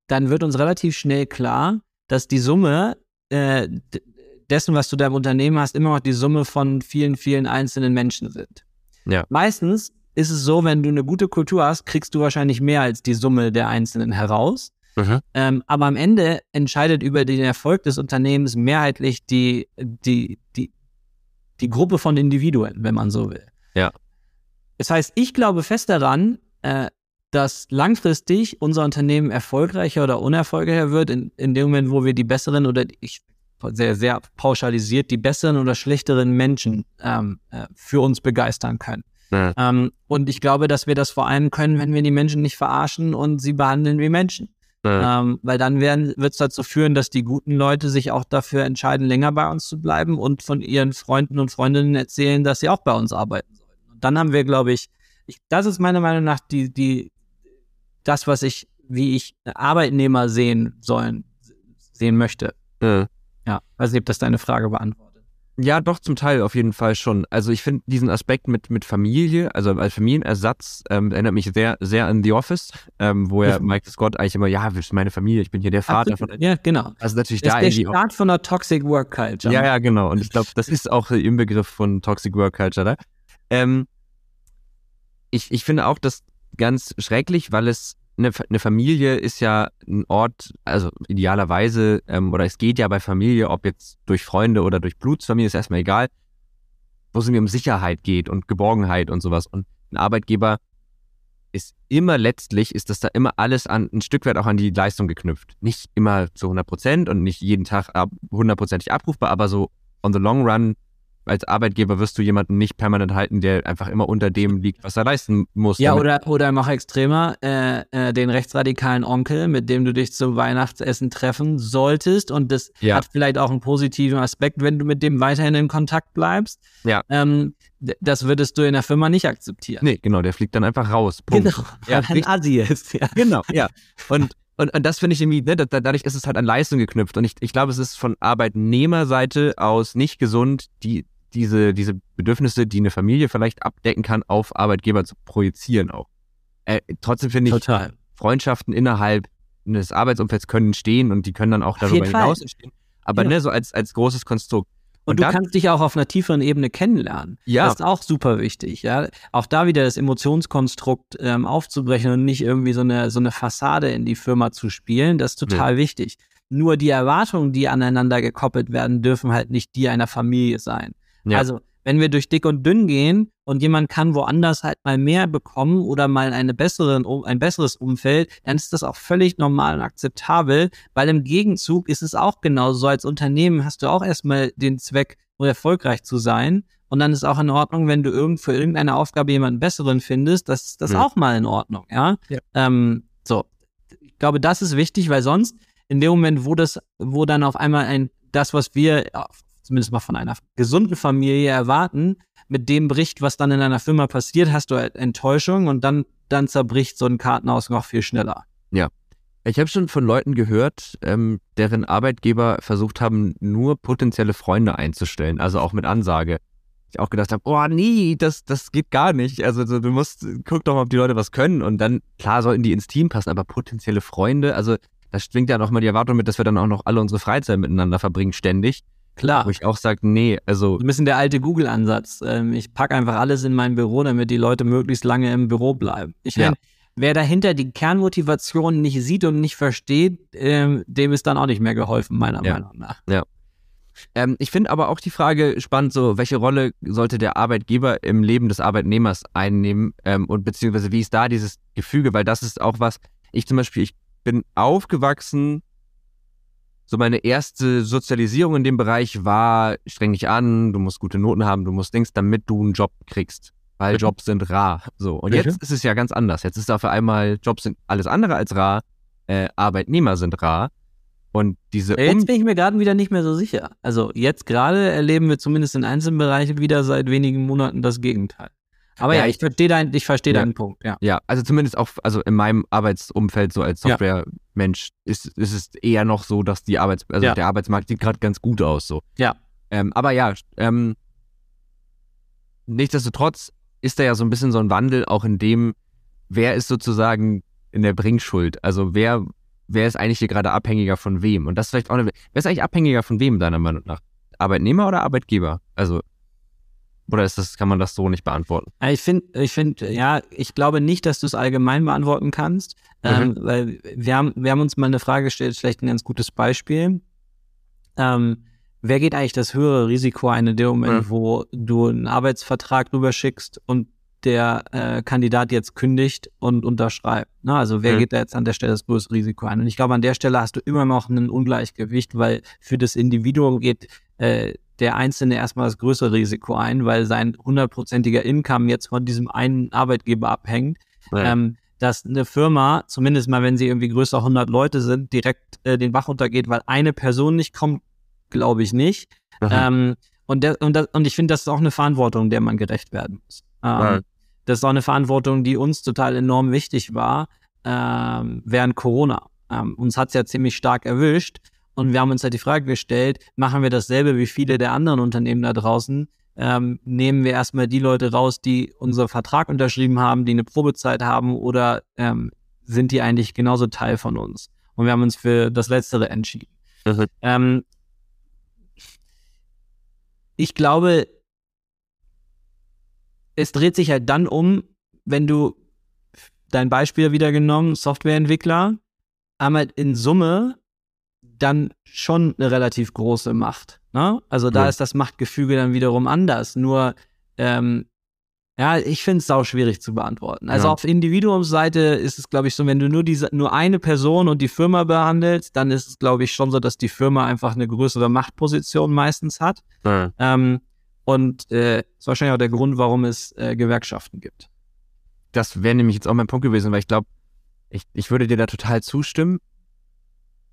dann wird uns relativ schnell klar, dass die Summe äh, dessen, was du da im Unternehmen hast, immer noch die Summe von vielen, vielen einzelnen Menschen sind. Ja. Meistens ist es so, wenn du eine gute Kultur hast, kriegst du wahrscheinlich mehr als die Summe der Einzelnen heraus. Mhm. Ähm, aber am Ende entscheidet über den Erfolg des Unternehmens mehrheitlich die, die, die, die Gruppe von Individuen, wenn man so will. Ja. Das heißt, ich glaube fest daran, äh, dass langfristig unser Unternehmen erfolgreicher oder unerfolgreicher wird, in, in dem Moment, wo wir die besseren oder die, ich sehr, sehr pauschalisiert, die besseren oder schlechteren Menschen ähm, äh, für uns begeistern können. Ja. Ähm, und ich glaube, dass wir das vor allem können, wenn wir die Menschen nicht verarschen und sie behandeln wie Menschen. Ja. Ähm, weil dann wird es dazu führen, dass die guten Leute sich auch dafür entscheiden, länger bei uns zu bleiben und von ihren Freunden und Freundinnen erzählen, dass sie auch bei uns arbeiten sollen. Und dann haben wir, glaube ich, ich, das ist meiner Meinung nach die, die, das, was ich, wie ich Arbeitnehmer sehen sollen, sehen möchte. Ja. Ja, weiß nicht, ob das deine Frage beantwortet. Ja, doch, zum Teil auf jeden Fall schon. Also ich finde diesen Aspekt mit, mit Familie, also als Familienersatz, ähm, erinnert mich sehr, sehr an The Office, ähm, wo ja Mhm. Michael Scott eigentlich immer, ja, wir sind meine Familie, ich bin hier der Vater von. Ja, genau. Also natürlich Das da ist der. Start von der Toxic Work Culture. Ja, ja, genau. Und ich glaube, das ist auch im Begriff von Toxic Work Culture da. Ähm, ich, ich finde auch das ganz schrecklich, weil es eine, eine Familie ist ja ein Ort, also idealerweise, ähm, oder es geht ja bei Familie, ob jetzt durch Freunde oder durch Blutsfamilie, ist erstmal egal, wo es irgendwie um Sicherheit geht und Geborgenheit und sowas. Und ein Arbeitgeber ist immer letztlich, ist das da immer alles an, ein Stück weit auch an die Leistung geknüpft. Nicht immer zu 100 Prozent und nicht jeden Tag hundertprozentig abrufbar, aber so on the long run als Arbeitgeber wirst du jemanden nicht permanent halten, der einfach immer unter dem liegt, was er leisten muss. Ja, oder, oder mach extremer, äh, äh, den rechtsradikalen Onkel, mit dem du dich zum Weihnachtsessen treffen solltest. Und das Ja. hat vielleicht auch einen positiven Aspekt, wenn du mit dem weiterhin in Kontakt bleibst. Ja. Ähm, das würdest du in der Firma nicht akzeptieren. Nee, genau, der fliegt dann einfach raus. Punkt. Genau, Ja, weil ein Assi ist. Ja. Genau, ja. Und, und, und das finde ich irgendwie, ne, da- dadurch ist es halt an Leistung geknüpft. Und ich, ich glaube, es ist von Arbeitnehmerseite aus nicht gesund, die, diese, diese Bedürfnisse, die eine Familie vielleicht abdecken kann, auf Arbeitgeber zu projizieren auch. Äh, trotzdem finde ich, Total. Freundschaften innerhalb eines Arbeitsumfelds können entstehen und die können dann auch darüber hinaus entstehen. Aber Ja. ne, so als, als großes Konstrukt. Und, Und du dann- kannst dich auch auf einer tieferen Ebene kennenlernen. Ja. Das ist auch super wichtig, ja. Auch da wieder das Emotionskonstrukt ähm, aufzubrechen und nicht irgendwie so eine, so eine Fassade in die Firma zu spielen, das ist total wichtig. Nur die Erwartungen, die aneinander gekoppelt werden, dürfen halt nicht die einer Familie sein. Ja. Also, wenn wir durch dick und dünn gehen und jemand kann woanders halt mal mehr bekommen oder mal eine besseren, um- ein besseres Umfeld, dann ist das auch völlig normal und akzeptabel, weil im Gegenzug ist es auch genauso. So als Unternehmen hast du auch erstmal den Zweck, um erfolgreich zu sein. Und dann ist auch in Ordnung, wenn du irgend für irgendeine Aufgabe jemanden besseren findest, das ist das Ja. auch mal in Ordnung, ja. Ja. Ähm, so. Ich glaube, das ist wichtig, weil sonst in dem Moment, wo das, wo dann auf einmal ein, das, was wir zumindest mal von einer gesunden Familie erwarten, mit dem bricht, was dann in einer Firma passiert, hast du halt Enttäuschung und dann, dann zerbricht so ein Kartenhaus noch viel schneller. Ich habe schon von Leuten gehört, ähm, deren Arbeitgeber versucht haben, nur potenzielle Freunde einzustellen, also auch mit Ansage. Ich auch gedacht habe, oh nee, das, das geht gar nicht. Also so, du musst, guck doch mal, ob die Leute was können und dann, klar sollten die ins Team passen, aber potenzielle Freunde, also da schwingt ja nochmal die Erwartung mit, dass wir dann auch noch alle unsere Freizeit miteinander verbringen, ständig. Klar. Wo ich auch sage, nee, also So ein bisschen der alte Google-Ansatz. Ähm, ich packe einfach alles in mein Büro, damit die Leute möglichst lange im Büro bleiben. Ich Ja. meine, wer dahinter die Kernmotivation nicht sieht und nicht versteht, ähm, dem ist dann auch nicht mehr geholfen, meiner Ja. Meinung nach. Ähm, ich finde aber auch die Frage spannend, so welche Rolle sollte der Arbeitgeber im Leben des Arbeitnehmers einnehmen ähm, und beziehungsweise wie ist da dieses Gefüge, weil das ist auch was, ich zum Beispiel, ich bin aufgewachsen, so meine erste Sozialisierung in dem Bereich war, streng dich an, du musst gute Noten haben, du musst Dings, damit du einen Job kriegst. weil. Jobs sind rar. So. Und jetzt ist es ja ganz anders. Jetzt ist auf einmal, Jobs sind alles andere als rar, äh, Arbeitnehmer sind rar. Und diese Ja, um Jetzt bin ich mir gerade wieder nicht mehr so sicher. Also jetzt gerade erleben wir zumindest in einzelnen Bereichen wieder seit wenigen Monaten das Gegenteil. Aber Ja, ja, ich- verstehe dein, ich verstehe Ja. deinen Punkt, ja. Ja, also zumindest auch, also in meinem Arbeitsumfeld so als. Softwaremensch ist, ist es eher noch so, dass die Arbeits, also der Arbeitsmarkt sieht gerade ganz gut aus so. Ja. Ähm, aber ja, ähm, nichtsdestotrotz ist da ja so ein bisschen so ein Wandel auch in dem, wer ist sozusagen in der Bringschuld? Also wer, wer ist eigentlich hier gerade abhängiger von wem? Und das ist vielleicht auch eine, wer ist eigentlich abhängiger von wem deiner Meinung nach? Arbeitnehmer oder Arbeitgeber? Also, oder ist das, kann man das so nicht beantworten? Ja, Ich finde, ich finde, ja, ich glaube nicht, dass du es allgemein beantworten kannst, ähm, weil wir haben, wir haben uns mal eine Frage gestellt, vielleicht ein ganz gutes Beispiel. Ähm, wer geht eigentlich das höhere Risiko ein in dem Moment, Mhm. wo du einen Arbeitsvertrag rüberschickst und der äh, Kandidat jetzt kündigt und unterschreibt? Ne? Also wer Mhm. geht da jetzt an der Stelle das größte Risiko ein? Und ich glaube, an der Stelle hast du immer noch ein Ungleichgewicht, weil für das Individuum geht äh, der Einzelne erstmal das größere Risiko ein, weil sein hundertprozentiger Income jetzt von diesem einen Arbeitgeber abhängt. Ähm, dass eine Firma, zumindest mal wenn sie irgendwie größer 100 Leute sind, direkt äh, den Bach untergeht, weil eine Person nicht kommt, glaube ich nicht. Ähm, und, der, und, das, und ich finde, das ist auch eine Verantwortung, der man gerecht werden muss. Ähm, Ja. Das ist auch eine Verantwortung, die uns total enorm wichtig war ähm, während Corona. Ähm, uns hat es ja ziemlich stark erwischt und wir haben uns halt die Frage gestellt, machen wir dasselbe wie viele der anderen Unternehmen da draußen? Ähm, nehmen wir erstmal die Leute raus, die unseren Vertrag unterschrieben haben, die eine Probezeit haben oder ähm, sind die eigentlich genauso Teil von uns? Und wir haben uns für das Letztere entschieden. Mhm. Ähm, ich glaube, es dreht sich halt dann um, wenn du dein Beispiel wieder genommen, Softwareentwickler, haben halt in Summe dann schon eine relativ große Macht. Ne? Also da Ja. ist das Machtgefüge dann wiederum anders. Nur, ähm, ja, ich finde es sau schwierig zu beantworten. Also Ja. auf Individuumsseite ist es, glaube ich, so, wenn du nur diese, nur eine Person und die Firma behandelst, dann ist es, glaube ich, schon so, dass die Firma einfach eine größere Machtposition meistens hat. Ja. Ähm, und äh, ist wahrscheinlich auch der Grund, warum es äh, Gewerkschaften gibt. das wäre nämlich jetzt auch mein Punkt gewesen, weil ich glaube, ich, ich würde dir da total zustimmen.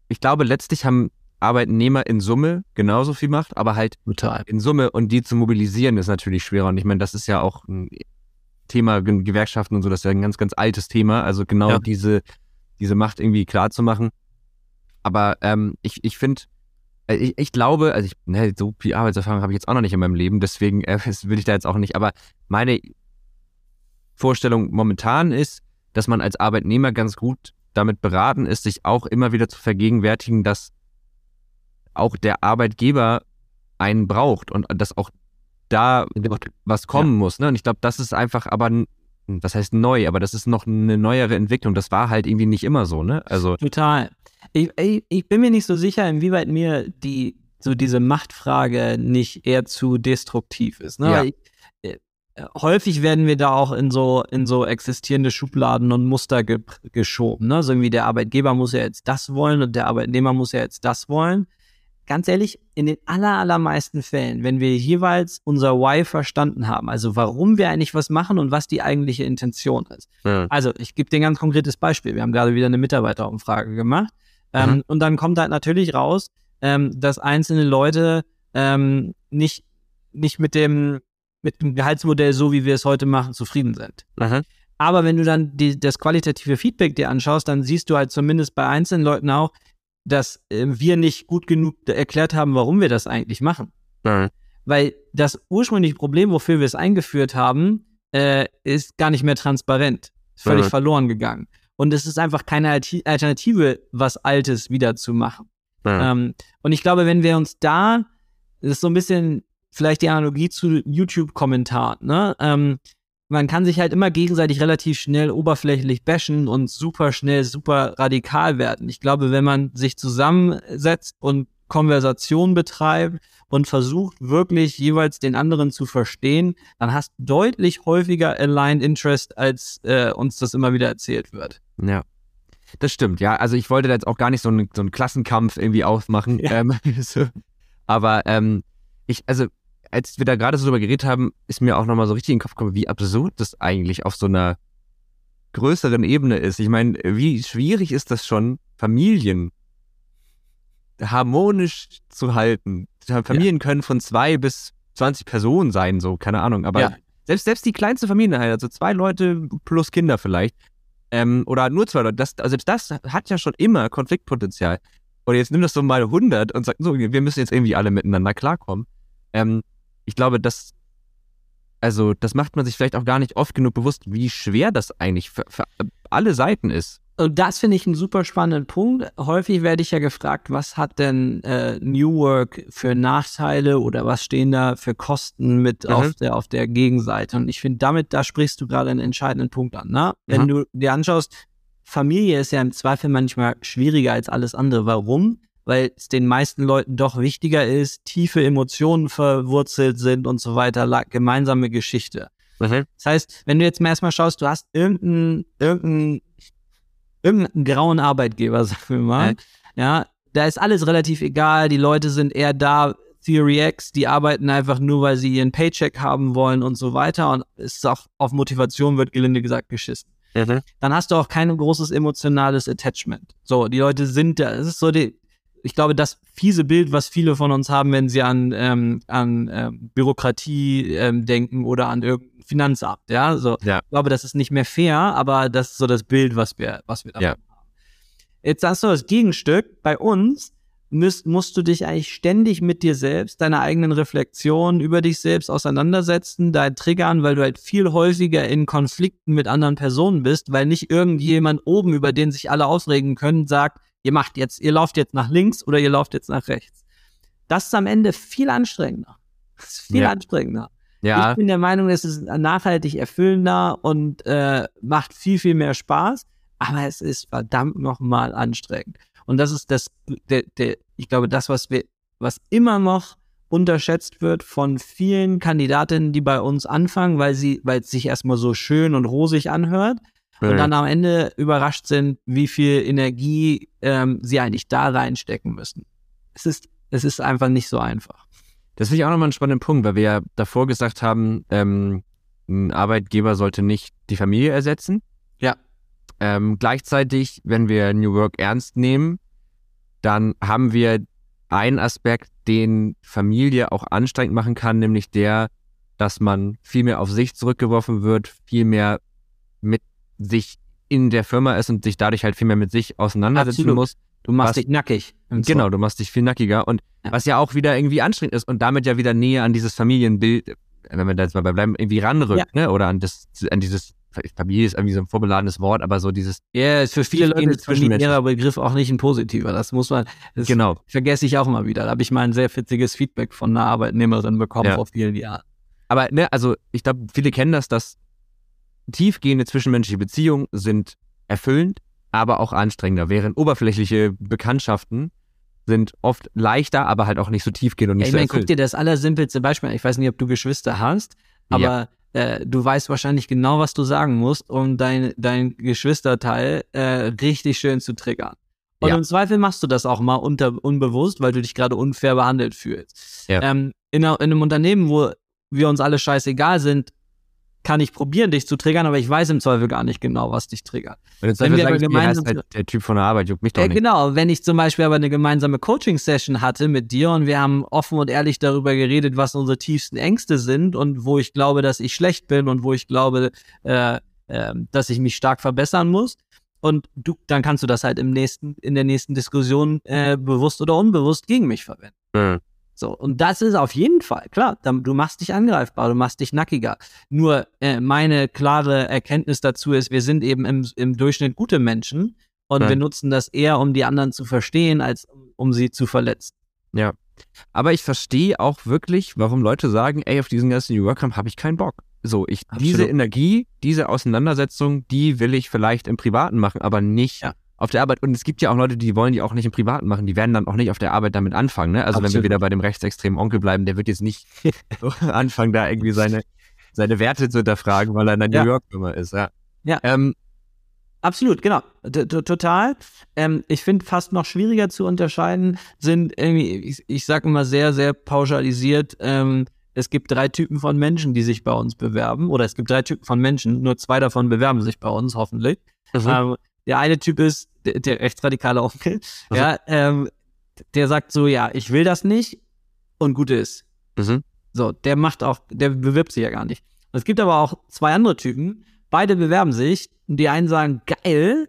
Ich glaube, letztlich haben Arbeitnehmer in Summe genauso viel Macht, aber halt Total. in Summe und die zu mobilisieren ist natürlich schwerer. Und ich meine, das ist ja auch ein Thema Ge- Gewerkschaften und so, das ist ja ein ganz, ganz altes Thema. Also genau Ja. diese, diese Macht irgendwie klar zu machen. Aber ähm, ich, ich finde, äh, ich, ich glaube, also ich, ne, so viel Arbeitserfahrung habe ich jetzt auch noch nicht in meinem Leben, deswegen äh, will ich da jetzt auch nicht. Aber meine Vorstellung momentan ist, dass man als Arbeitnehmer ganz gut damit beraten ist, sich auch immer wieder zu vergegenwärtigen, dass auch der Arbeitgeber einen braucht und dass auch da was kommen muss. Ne? Und ich glaube, das ist einfach aber, das heißt neu, aber das ist noch eine neuere Entwicklung. Das war halt irgendwie nicht immer so, ne? Also, Total. Ich, ich, ich bin mir nicht so sicher, inwieweit mir die so diese Machtfrage nicht eher zu destruktiv ist. Ne? Ja. Ich, häufig werden wir da auch in so in so existierende Schubladen und Muster ge geschoben. Ne? So irgendwie der Arbeitgeber muss ja jetzt das wollen und der Arbeitnehmer muss ja jetzt das wollen. Ganz ehrlich, in den aller, allermeisten Fällen, wenn wir jeweils unser Why verstanden haben, also warum wir eigentlich was machen und was die eigentliche Intention ist, ja. also, ich gebe dir ein ganz konkretes Beispiel. Wir haben gerade wieder eine Mitarbeiterumfrage gemacht. Ähm, Mhm. Und dann kommt halt natürlich raus, ähm, dass einzelne Leute ähm, nicht, nicht mit dem, mit dem Gehaltsmodell, so wie wir es heute machen, zufrieden sind. Aha. Aber wenn du dann die, das qualitative Feedback dir anschaust, dann siehst du halt zumindest bei einzelnen Leuten auch, dass äh, wir nicht gut genug erklärt haben, warum wir das eigentlich machen. Ja. Weil das ursprüngliche Problem, wofür wir es eingeführt haben, äh, ist gar nicht mehr transparent. Ist völlig Ja. verloren gegangen. Und es ist einfach keine Alternative, was Altes wieder zu machen. Ja. Ähm, und ich glaube, wenn wir uns da, das ist so ein bisschen vielleicht die Analogie zu YouTube-Kommentaren, ne? Ähm, man kann sich halt immer gegenseitig relativ schnell oberflächlich bashen und super schnell, super radikal werden. Ich glaube, wenn man sich zusammensetzt und Konversation betreibt und versucht wirklich jeweils den anderen zu verstehen, dann hast du deutlich häufiger Aligned Interest, als äh, uns das immer wieder erzählt wird. Ja. Das stimmt, ja. Also ich wollte da jetzt auch gar nicht so einen, so einen Klassenkampf irgendwie aufmachen. Ja. Ähm, so. Aber ähm, ich, also als wir da gerade so drüber geredet haben, ist mir auch nochmal so richtig in den Kopf gekommen, wie absurd das eigentlich auf so einer größeren Ebene ist. Ich meine, wie schwierig ist das schon, Familien harmonisch zu halten. Familien ja. können von zwei bis 20 Personen sein, so, keine Ahnung. Aber ja. selbst, selbst die kleinste Familie, also zwei Leute plus Kinder vielleicht, ähm, oder nur zwei Leute, das, also selbst das hat ja schon immer Konfliktpotenzial. Und jetzt nimm das so mal 100 und sag so, wir müssen jetzt irgendwie alle miteinander klarkommen. Ähm, ich glaube, das, also, das macht man sich vielleicht auch gar nicht oft genug bewusst, wie schwer das eigentlich für, für alle Seiten ist. Und das finde ich einen super spannenden Punkt. Häufig werde ich ja gefragt, was hat denn äh, New Work für Nachteile oder was stehen da für Kosten mit mhm. auf, der, auf der Gegenseite? Und ich finde, damit, da sprichst du gerade einen entscheidenden Punkt an. Ne? Wenn mhm. du dir anschaust, Familie ist ja im Zweifel manchmal schwieriger als alles andere. Warum? Weil es den meisten Leuten doch wichtiger ist, tiefe Emotionen verwurzelt sind und so weiter, gemeinsame Geschichte. Mhm. Das heißt, wenn du jetzt mal erstmal schaust, du hast irgendeinen irgendein irgendeinen grauen Arbeitgeber, sagen wir mal. Ja, da ist alles relativ egal. Die Leute sind eher da, Theory X, die arbeiten einfach nur, weil sie ihren Paycheck haben wollen und so weiter. Und es ist auch auf Motivation wird gelinde gesagt geschissen. Mhm. Dann hast du auch kein großes emotionales Attachment. So, die Leute sind da. Es ist so die, ich glaube, das fiese Bild, was viele von uns haben, wenn sie an, ähm, an ähm, Bürokratie ähm, denken oder an irgendein Finanzamt, ja. So, ja. ich glaube, das ist nicht mehr fair, aber das ist so das Bild, was wir, was wir davon ja. haben. Jetzt hast du das Gegenstück. Bei uns musst, musst du dich eigentlich ständig mit dir selbst, deiner eigenen Reflexion über dich selbst auseinandersetzen, dein Triggern, weil du halt viel häufiger in Konflikten mit anderen Personen bist, weil nicht irgendjemand oben, über den sich alle aufregen können, sagt, ihr macht jetzt, ihr lauft jetzt nach links oder ihr lauft jetzt nach rechts. Das ist am Ende viel anstrengender. Das ist viel ja. anstrengender. Ja. Ich bin der Meinung, es ist nachhaltig erfüllender und äh, macht viel, viel mehr Spaß, aber es ist verdammt nochmal anstrengend. Und das ist das, der, der, ich glaube, das, was wir, was immer noch unterschätzt wird von vielen Kandidatinnen, die bei uns anfangen, weil sie, weil es sich erstmal so schön und rosig anhört ja. und dann am Ende überrascht sind, wie viel Energie ähm, sie eigentlich da reinstecken müssen. Es ist, es ist einfach nicht so einfach. Das finde ich auch nochmal einen spannenden Punkt, weil wir ja davor gesagt haben, ähm, ein Arbeitgeber sollte nicht die Familie ersetzen. Ja. Ähm, gleichzeitig, wenn wir New Work ernst nehmen, dann haben wir einen Aspekt, den Familie auch anstrengend machen kann, nämlich der, dass man viel mehr auf sich zurückgeworfen wird, viel mehr mit sich in der Firma ist und sich dadurch halt viel mehr mit sich auseinandersetzen Absolut. muss. Du machst was, dich nackig. Genau, du machst dich viel nackiger und ja. was ja auch wieder irgendwie anstrengend ist und damit ja wieder näher an dieses Familienbild, wenn wir da jetzt mal bleiben, irgendwie ranrückt, ja. ne? Oder an das, an dieses Familie ist irgendwie so ein vorbeladenes Wort, aber so dieses. Ja, ist für viele Leute ist familiärer Begriff auch nicht ein positiver. Das muss man, das genau. vergesse ich auch immer wieder. Da habe ich mal ein sehr witziges Feedback von einer Arbeitnehmerin bekommen ja. vor vielen Jahren. Aber ne, also ich glaube, viele kennen das, dass tiefgehende zwischenmenschliche Beziehungen sind erfüllend, aber auch anstrengender. Während oberflächliche Bekanntschaften sind oft leichter, aber halt auch nicht so tiefgehend und nicht so Ich meine, guck dir das allersimpelste Beispiel an. Ich weiß nicht, ob du Geschwister hast, aber ja. äh, du weißt wahrscheinlich genau, was du sagen musst, um dein, dein Geschwisterteil äh, richtig schön zu triggern. Und ja. im Zweifel machst du das auch mal unter, unbewusst, weil du dich gerade unfair behandelt fühlst. Ja. Ähm, in, in einem Unternehmen, wo wir uns alle scheißegal sind, kann ich probieren, dich zu triggern, aber ich weiß im Zweifel gar nicht genau, was dich triggert. Wenn, wenn wir aber gemeinsam halt der Typ von der Arbeit juckt mich doch äh, nicht. Genau, wenn ich zum Beispiel aber eine gemeinsame Coaching-Session hatte mit dir und wir haben offen und ehrlich darüber geredet, was unsere tiefsten Ängste sind und wo ich glaube, dass ich schlecht bin und wo ich glaube, äh, äh, dass ich mich stark verbessern muss. Und du, dann kannst du das halt im nächsten, in der nächsten Diskussion äh, bewusst oder unbewusst gegen mich verwenden. Mhm. So, und das ist auf jeden Fall, klar, du machst dich angreifbar, du machst dich nackiger. Nur äh, meine klare Erkenntnis dazu ist, wir sind eben im, im Durchschnitt gute Menschen und ja. wir nutzen das eher, um die anderen zu verstehen, als um sie zu verletzen. Ja. Aber ich verstehe auch wirklich, warum Leute sagen, ey, auf diesen ganzen New Work habe ich keinen Bock. So, ich, diese Energie, diese Auseinandersetzung, die will ich vielleicht im Privaten machen, aber nicht ja auf der Arbeit. Und es gibt ja auch Leute, die wollen die auch nicht im Privaten machen. Die werden dann auch nicht auf der Arbeit damit anfangen. Ne? Also Absolut. wenn wir wieder bei dem rechtsextremen Onkel bleiben, der wird jetzt nicht anfangen, da irgendwie seine, seine Werte zu hinterfragen, weil er in der ja. New York-Nummer ist. Ja. ja. Ähm, Absolut, genau. T Total. Ähm, ich finde fast noch schwieriger zu unterscheiden sind irgendwie, ich, ich sage immer sehr, sehr pauschalisiert, ähm, es gibt drei Typen von Menschen, die sich bei uns bewerben, oder es gibt drei Typen von Menschen, nur zwei davon bewerben sich bei uns, hoffentlich. Mhm. Ähm, der eine Typ ist der, der rechtsradikale Onkel, mhm. ja, ähm, der sagt so, ja, ich will das nicht und gut ist. Mhm. So, der macht auch, der bewirbt sich ja gar nicht. Es gibt aber auch zwei andere Typen, beide bewerben sich und die einen sagen, geil,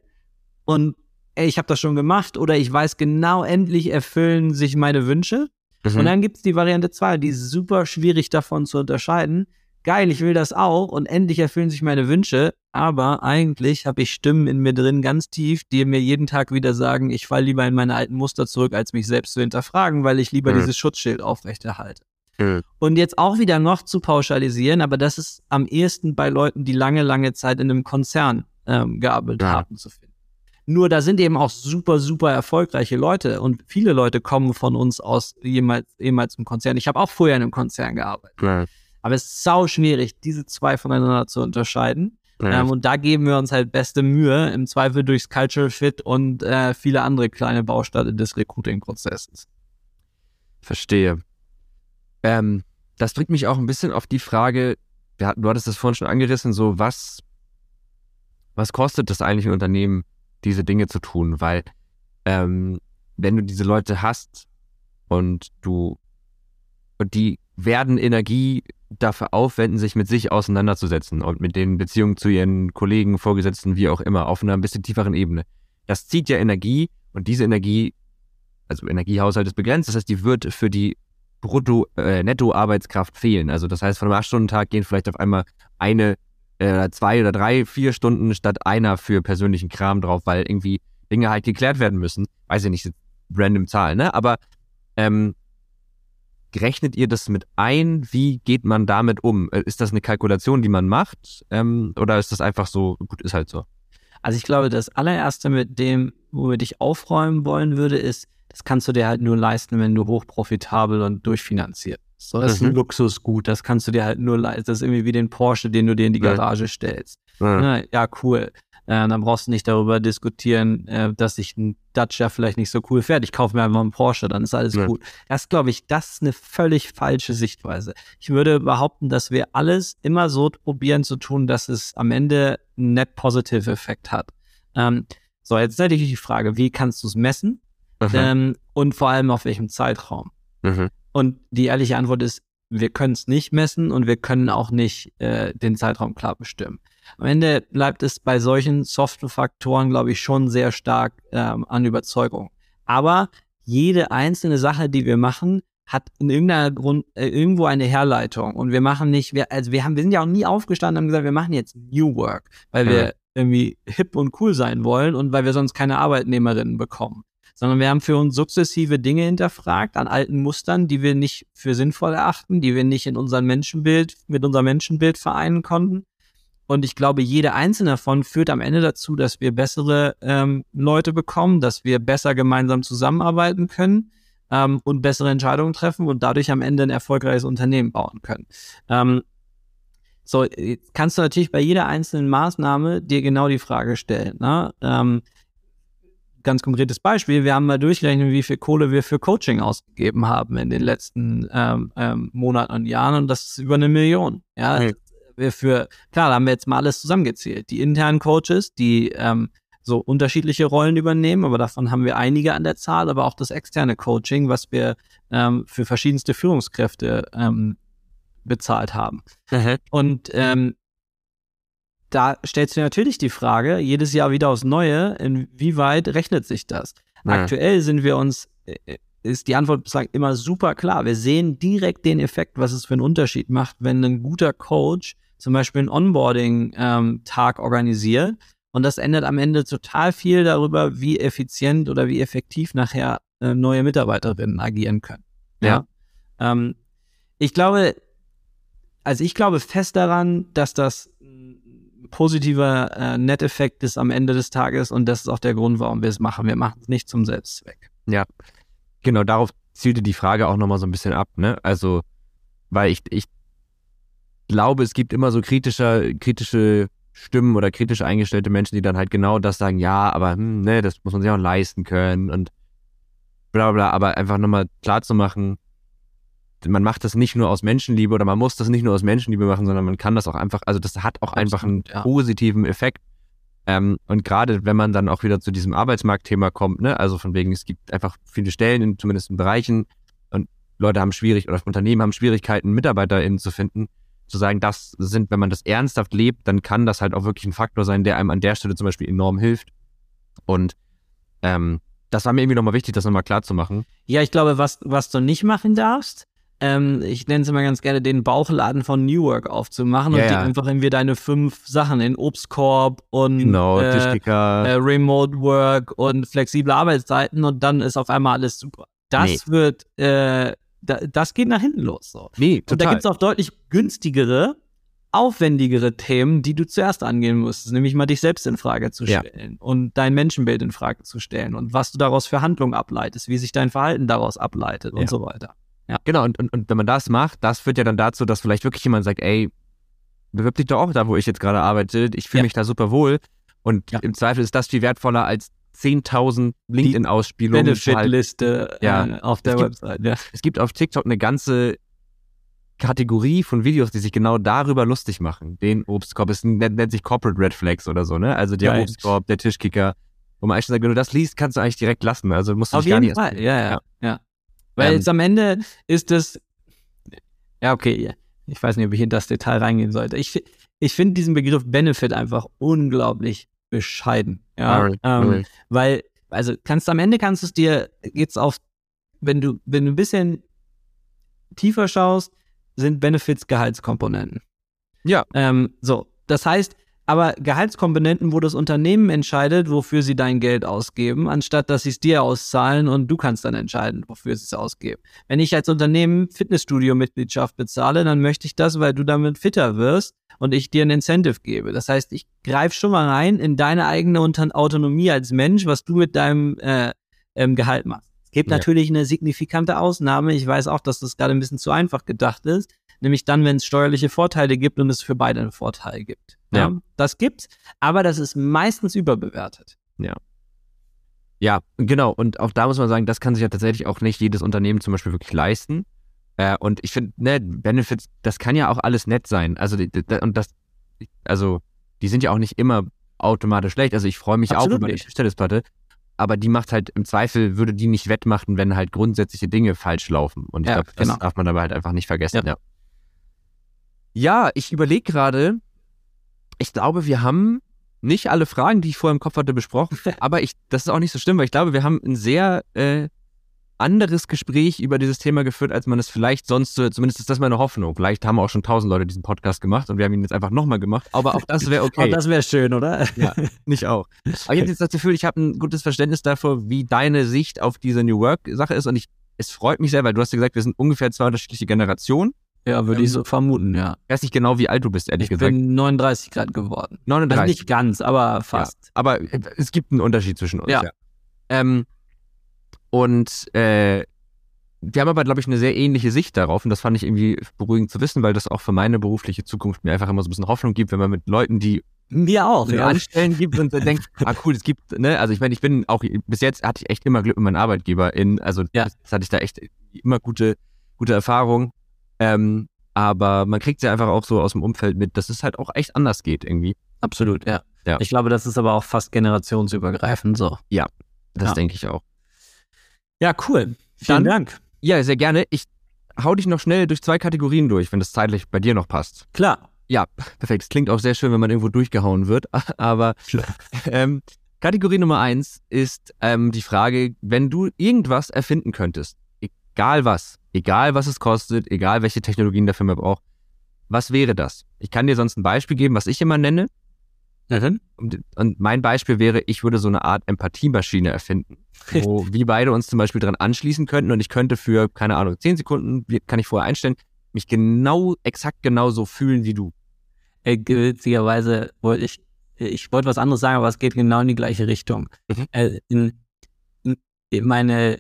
und ey, ich habe das schon gemacht oder ich weiß genau, endlich erfüllen sich meine Wünsche. Mhm. Und dann gibt es die Variante 2, die ist super schwierig davon zu unterscheiden. Geil, ich will das auch und endlich erfüllen sich meine Wünsche, aber eigentlich habe ich Stimmen in mir drin ganz tief, die mir jeden Tag wieder sagen, ich falle lieber in meine alten Muster zurück, als mich selbst zu hinterfragen, weil ich lieber mhm. dieses Schutzschild aufrechterhalte. Mhm. Und jetzt auch wieder noch zu pauschalisieren, aber das ist am ehesten bei Leuten, die lange, lange Zeit in einem Konzern ähm, gearbeitet ja. haben, zu finden. Nur da sind eben auch super, super erfolgreiche Leute und viele Leute kommen von uns aus jemals, jemals im Konzern. Ich habe auch vorher in einem Konzern gearbeitet. Ja. Aber es ist sau schwierig, diese zwei voneinander zu unterscheiden. Ja. Ähm, und da geben wir uns halt beste Mühe, im Zweifel durchs Cultural Fit und äh, viele andere kleine Bausteine des Recruiting-Prozesses. Verstehe. Ähm, das bringt mich auch ein bisschen auf die Frage, hatten, du hattest das vorhin schon angerissen, so was, was kostet das eigentlich ein Unternehmen, diese Dinge zu tun, weil ähm, wenn du diese Leute hast und du und die werden Energie dafür aufwenden, sich mit sich auseinanderzusetzen und mit den Beziehungen zu ihren Kollegen, Vorgesetzten, wie auch immer, auf einer ein bisschen tieferen Ebene. Das zieht ja Energie und diese Energie, also Energiehaushalt ist begrenzt, das heißt, die wird für die Brutto, äh, Netto-Arbeitskraft fehlen. Also das heißt, von einem 8-Stunden-Tag gehen vielleicht auf einmal eine äh, zwei oder drei, vier Stunden statt einer für persönlichen Kram drauf, weil irgendwie Dinge halt geklärt werden müssen. Weiß ich nicht, random Zahlen, ne? Aber ähm, rechnet ihr das mit ein? Wie geht man damit um? Äh, ist das eine Kalkulation, die man macht? Ähm, oder ist das einfach so, gut, ist halt so? Also ich glaube, das allererste, mit dem, womit ich aufräumen wollen würde, ist, das kannst du dir halt nur leisten, wenn du hochprofitabel und durchfinanziert so, das mhm. ist ein mhm. Luxusgut, das kannst du dir halt nur leisten. Das ist irgendwie wie den Porsche, den du dir in die Garage stellst. Ne? ja cool. Äh, dann brauchst du nicht darüber diskutieren, äh, dass ich ein Dacia vielleicht nicht so cool fährt. Ich kaufe mir einfach einen Porsche, dann ist alles ja. gut. Das glaube ich, das ist eine völlig falsche Sichtweise. Ich würde behaupten, dass wir alles immer so probieren zu tun, dass es am Ende einen Net Positive Effekt hat. Ähm, so, jetzt ist natürlich die Frage, wie kannst du es messen? Ähm, und vor allem auf welchem Zeitraum. Mhm. Und die ehrliche Antwort ist, wir können es nicht messen und wir können auch nicht äh, den Zeitraum klar bestimmen. Am Ende bleibt es bei solchen soften Faktoren, glaube ich, schon sehr stark ähm, an Überzeugung. Aber jede einzelne Sache, die wir machen, hat in irgendeiner Grund äh, irgendwo eine Herleitung. Und wir machen nicht, wir, also wir haben, wir sind ja auch nie aufgestanden und haben gesagt, wir machen jetzt New Work, weil wir irgendwie hip und cool sein wollen und weil wir sonst keine Arbeitnehmerinnen bekommen sondern wir haben für uns sukzessive Dinge hinterfragt an alten Mustern, die wir nicht für sinnvoll erachten, die wir nicht in unserem Menschenbild, mit unserem Menschenbild vereinen konnten. Und ich glaube, jede einzelne davon führt am Ende dazu, dass wir bessere ähm, Leute bekommen, dass wir besser gemeinsam zusammenarbeiten können ähm, und bessere Entscheidungen treffen und dadurch am Ende ein erfolgreiches Unternehmen bauen können. Ähm, so, kannst du natürlich bei jeder einzelnen Maßnahme dir genau die Frage stellen. Ne? Ähm, ganz konkretes Beispiel. Wir haben mal durchgerechnet, wie viel Kohle wir für Coaching ausgegeben haben in den letzten ähm, ähm, Monaten und Jahren und das ist über eine Million. Ja, mhm. Wir für, klar, da haben wir jetzt mal alles zusammengezählt. Die internen Coaches, die ähm, so unterschiedliche Rollen übernehmen, aber davon haben wir einige an der Zahl, aber auch das externe Coaching, was wir ähm, für verschiedenste Führungskräfte ähm, bezahlt haben. Mhm. Und ähm, da stellt sich natürlich die Frage, jedes Jahr wieder aufs Neue, inwieweit rechnet sich das? Ja. Aktuell sind wir uns, äh, ist die Antwort bislang immer super klar. Wir sehen direkt den Effekt, was es für einen Unterschied macht, wenn ein guter Coach zum Beispiel einen Onboarding-Tag ähm, organisiert. Und das ändert am Ende total viel darüber, wie effizient oder wie effektiv nachher äh, neue Mitarbeiterinnen agieren können. Ja. ja? Ähm, ich glaube, also ich glaube fest daran, dass das positiver äh, Netteffekt ist am Ende des Tages und das ist auch der Grund, warum wir es machen. Wir machen es nicht zum Selbstzweck. Ja, genau, darauf zielte die Frage auch nochmal so ein bisschen ab, ne? Also, weil ich, ich glaube, es gibt immer so kritischer, kritische Stimmen oder kritisch eingestellte Menschen, die dann halt genau das sagen, ja, aber hm, ne, das muss man sich auch leisten können und bla bla, aber einfach nochmal klar zu machen, man macht das nicht nur aus Menschenliebe oder man muss das nicht nur aus Menschenliebe machen, sondern man kann das auch einfach, also das hat auch Absolut, einfach einen ja. positiven Effekt. Ähm, und gerade wenn man dann auch wieder zu diesem Arbeitsmarktthema kommt, ne, also von wegen, es gibt einfach viele Stellen, in, zumindest in Bereichen, und Leute haben schwierig oder Unternehmen haben Schwierigkeiten, MitarbeiterInnen zu finden, zu sagen, das sind, wenn man das ernsthaft lebt, dann kann das halt auch wirklich ein Faktor sein, der einem an der Stelle zum Beispiel enorm hilft. Und ähm, das war mir irgendwie nochmal wichtig, das nochmal klar zu machen. Ja, ich glaube, was, was du nicht machen darfst, ähm, ich nenne es immer ganz gerne, den Bauchladen von New Work aufzumachen Ja, und die ja. einfach irgendwie deine fünf Sachen in Obstkorb und Genau, äh, äh, Remote Work und flexible Arbeitszeiten und dann ist auf einmal alles super. Das wird, äh, da, das geht nach hinten los. So. nee, Und da total. gibt es auch deutlich günstigere, aufwendigere Themen, die du zuerst angehen musstest, nämlich mal dich selbst in Frage zu Ja. stellen und dein Menschenbild in Frage zu stellen und was du daraus für Handlungen ableitest, wie sich dein Verhalten daraus ableitet Ja. und so weiter. Genau, und, und, und wenn man das macht, das führt ja dann dazu, dass vielleicht wirklich jemand sagt, ey, bewirb dich doch auch da, wo ich jetzt gerade arbeite, ich fühle Ja. mich da super wohl. Und Ja. im Zweifel ist das viel wertvoller als 10.000 LinkedIn-Ausspielungen. Benefit-Liste Ja. äh, auf der Website. Ja. es gibt auf TikTok eine ganze Kategorie von Videos, die sich genau darüber lustig machen. Den Obstkorb, es nennt, sich Corporate Red Flags oder so, ne? Also der Geil. Obstkorb, der Tischkicker, wo man eigentlich schon sagt, wenn du das liest, kannst du eigentlich direkt lassen. Also musst du Auf dich gar jeden nicht Fall, ja, ja, Ja. ja. Weil Ähm, jetzt am Ende ist es, ja, okay, ich weiß nicht, ob ich in das Detail reingehen sollte. Ich, ich finde diesen Begriff Benefit einfach unglaublich bescheiden. Ja, ähm, weil, also kannst am Ende kannst du es dir jetzt auf, wenn du, wenn du ein bisschen tiefer schaust, sind Benefits Gehaltskomponenten. Ja. Ähm, so, das heißt, aber Gehaltskomponenten, wo das Unternehmen entscheidet, wofür sie dein Geld ausgeben, anstatt dass sie es dir auszahlen und du kannst dann entscheiden, wofür sie es ausgeben. Wenn ich als Unternehmen Fitnessstudio-Mitgliedschaft bezahle, dann möchte ich das, weil du damit fitter wirst und ich dir ein Incentive gebe. Das heißt, ich greife schon mal rein in deine eigene Autonomie als Mensch, was du mit deinem äh, ähm, Gehalt machst. Es gibt Ja. natürlich eine signifikante Ausnahme. Ich weiß auch, dass das gerade ein bisschen zu einfach gedacht ist. Nämlich dann, wenn es steuerliche Vorteile gibt und es für beide einen Vorteil gibt. Ja. Das gibt's, aber das ist meistens überbewertet. Ja, genau. Und auch da muss man sagen, das kann sich ja tatsächlich auch nicht jedes Unternehmen zum Beispiel wirklich leisten. Äh, und ich finde, ne, Benefits, das kann ja auch alles nett sein. Also, die, die, und das, also, die sind ja auch nicht immer automatisch schlecht. Also, ich freue mich Absolut auch über die. Tischtennisplatte. Aber die macht halt, im Zweifel würde die nicht wettmachen, wenn halt grundsätzliche Dinge falsch laufen. Und ich Ja, glaube, das genau. darf man dabei halt einfach nicht vergessen. Ja. Ja, ja ich überlege gerade, ich glaube, wir haben nicht alle Fragen, die ich vorher im Kopf hatte, besprochen. aber ich, das ist auch nicht so schlimm, weil ich glaube, wir haben ein sehr äh, anderes Gespräch über dieses Thema geführt, als man es vielleicht sonst, so- zumindest ist das meine Hoffnung. Vielleicht haben auch schon tausend Leute diesen Podcast gemacht und wir haben ihn jetzt einfach nochmal gemacht. Aber auch das wäre okay. Und das wäre schön, oder? Ja, nicht auch. Aber ich habe jetzt das Gefühl, ich habe ein gutes Verständnis dafür, wie deine Sicht auf diese New Work-Sache ist. Und ich, es freut mich sehr, weil du hast ja gesagt, wir sind ungefähr zwei unterschiedliche Generationen. Ja, würde ich so vermuten, ja. Ich weiß nicht genau, wie alt du bist, ehrlich Ich gesagt. bin 39 Grad geworden. 39. Also nicht ganz, aber fast. Ja, aber es gibt einen Unterschied zwischen uns. Ja. Ähm, und äh, wir haben aber, glaube ich, eine sehr ähnliche Sicht darauf. Und das fand ich irgendwie beruhigend zu wissen, weil das auch für meine berufliche Zukunft mir einfach immer so ein bisschen Hoffnung gibt, wenn man mit Leuten, die Mir auch, ja. anstellen gibt und dann denkt, ah cool, es gibt, ne, also ich meine, ich bin auch, bis jetzt hatte ich echt immer Glück mit meinen ArbeitgeberInnen, also Ja. das hatte ich da echt immer gute, gute Erfahrungen, ähm, aber man kriegt ja einfach auch so aus dem Umfeld mit, dass es halt auch echt anders geht irgendwie. Absolut, ja. Ja. Ich glaube, das ist aber auch fast generationsübergreifend so. Das Ja. denke ich auch. Ja, cool. Vielen Dann- Dank. Ja, sehr gerne. Ich hau dich noch schnell durch zwei Kategorien durch, wenn das zeitlich bei dir noch passt. Klar. Ja, perfekt. Es klingt auch sehr schön, wenn man irgendwo durchgehauen wird. Aber ähm, Kategorie Nummer eins ist ähm, die Frage, wenn du irgendwas erfinden könntest, egal was, egal was es kostet, egal welche Technologien der Firma braucht, was wäre das? Ich kann dir sonst ein Beispiel geben, was ich immer nenne. Mhm. Und, und mein Beispiel wäre, ich würde so eine Art Empathiemaschine erfinden, wo wir beide uns zum Beispiel dran anschließen könnten und ich könnte für, keine Ahnung, zehn Sekunden, kann ich vorher einstellen, mich genau, exakt genauso fühlen wie du. Äh, witzigerweise wollte ich, ich wollte was anderes sagen, aber es geht genau in die gleiche Richtung. Mhm. Äh, in, in meine,